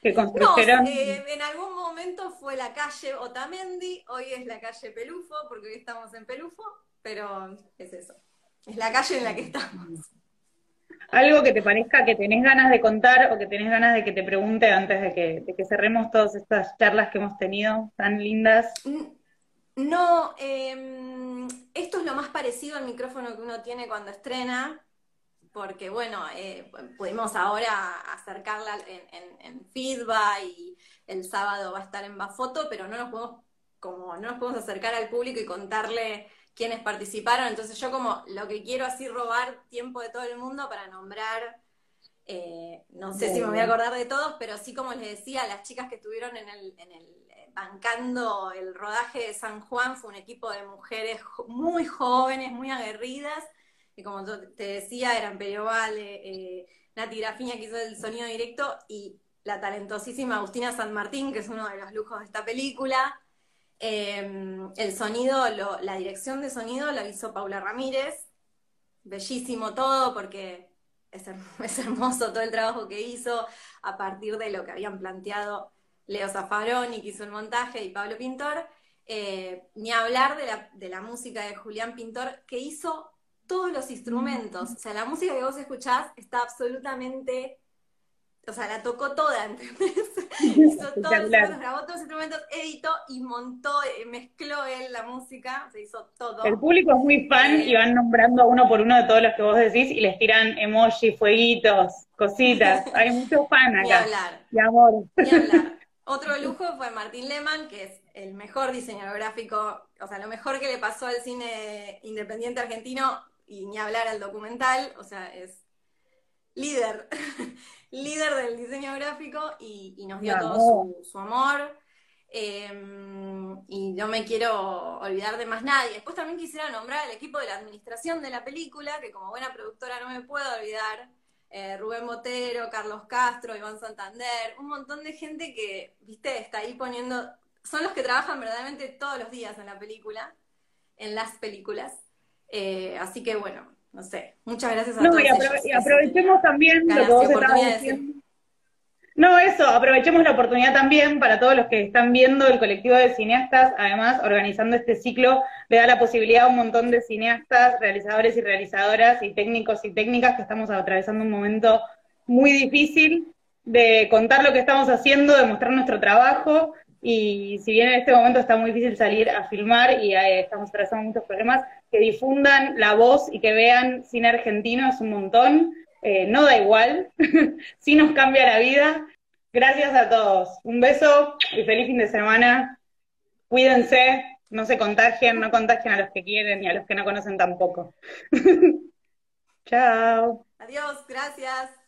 Que construyeron. No, eh, en algún momento fue la calle Otamendi, hoy es la calle Pelufo, porque hoy estamos en Pelufo, pero es eso. Es la calle en la que estamos. Algo que te parezca que tenés ganas de contar o que tenés ganas de que te pregunte antes de que, cerremos todas estas charlas que hemos tenido tan lindas. No, em, esto es lo más parecido al micrófono que uno tiene cuando estrena, porque bueno, eh, pudimos ahora acercarla en, feedback y el sábado va a estar en Bafoto, pero no nos podemos, como no nos podemos acercar al público y contarle quiénes participaron, entonces yo como lo que quiero así robar tiempo de todo el mundo para nombrar, eh, no sé si me voy a acordar de todos, pero sí como les decía, las chicas que estuvieron en el, en el eh, bancando el rodaje de San Juan fue un equipo de mujeres muy jóvenes, muy aguerridas, como te decía, eran Perio Vale, eh, Nati Grafiña que hizo el sonido directo y la talentosísima Agustina San Martín, que es uno de los lujos de esta película. Em, el sonido, la dirección de sonido lo hizo Paula Ramírez. Bellísimo todo porque es, es, hermoso todo el trabajo que hizo a partir de lo que habían planteado Leo Zaffaroni, que hizo el montaje, y Pablo Pintor. Eh, ni hablar de la, de la música de Julián Pintor, que hizo todos los instrumentos. O sea, la música que vos escuchás está absolutamente. O sea, la tocó toda, ¿entendés? Hizo todos los instrumentos, grabó todos los instrumentos, editó y montó, eh, mezcló él la música, se hizo todo. El público es muy fan y van nombrando uno por uno de todos los que vos decís y les tiran emoji, fueguitos, cositas. Hay mucho fan acá. Ni hablar. Y amor. Ni hablar. Otro lujo fue Martín Lehmann, que es el mejor diseñador gráfico, o sea, lo mejor que le pasó al cine independiente argentino y ni hablar al documental, o sea, es líder, líder del diseño gráfico y, nos dio todo su, amor. Em, y no me quiero olvidar de más nadie. Después también quisiera nombrar al equipo de la administración de la película, que como buena productora no me puedo olvidar. Eh, Rubén Botero, Carlos Castro, Iván Santander, un montón de gente que, viste, está ahí poniendo, son los que trabajan verdaderamente todos los días en la película, en las películas. Eh, así que bueno, no sé, muchas gracias a todos. Y, aprovechemos también lo que vos diciendo. No, eso, aprovechemos la oportunidad también para todos los que están viendo el colectivo de cineastas, además organizando este ciclo, le da la posibilidad a un montón de cineastas, realizadores y realizadoras y técnicos y técnicas que estamos atravesando un momento muy difícil de contar lo que estamos haciendo, de mostrar nuestro trabajo y si bien en este momento está muy difícil salir a filmar y eh, estamos atravesando muchos problemas, que difundan la voz y que vean cine argentino es un montón. Eh, no da igual, sí nos cambia la vida. Gracias a todos. Un beso y feliz fin de semana. Cuídense, no se contagien, no contagien a los que quieren y a los que no conocen tampoco. Chao. Adiós, gracias.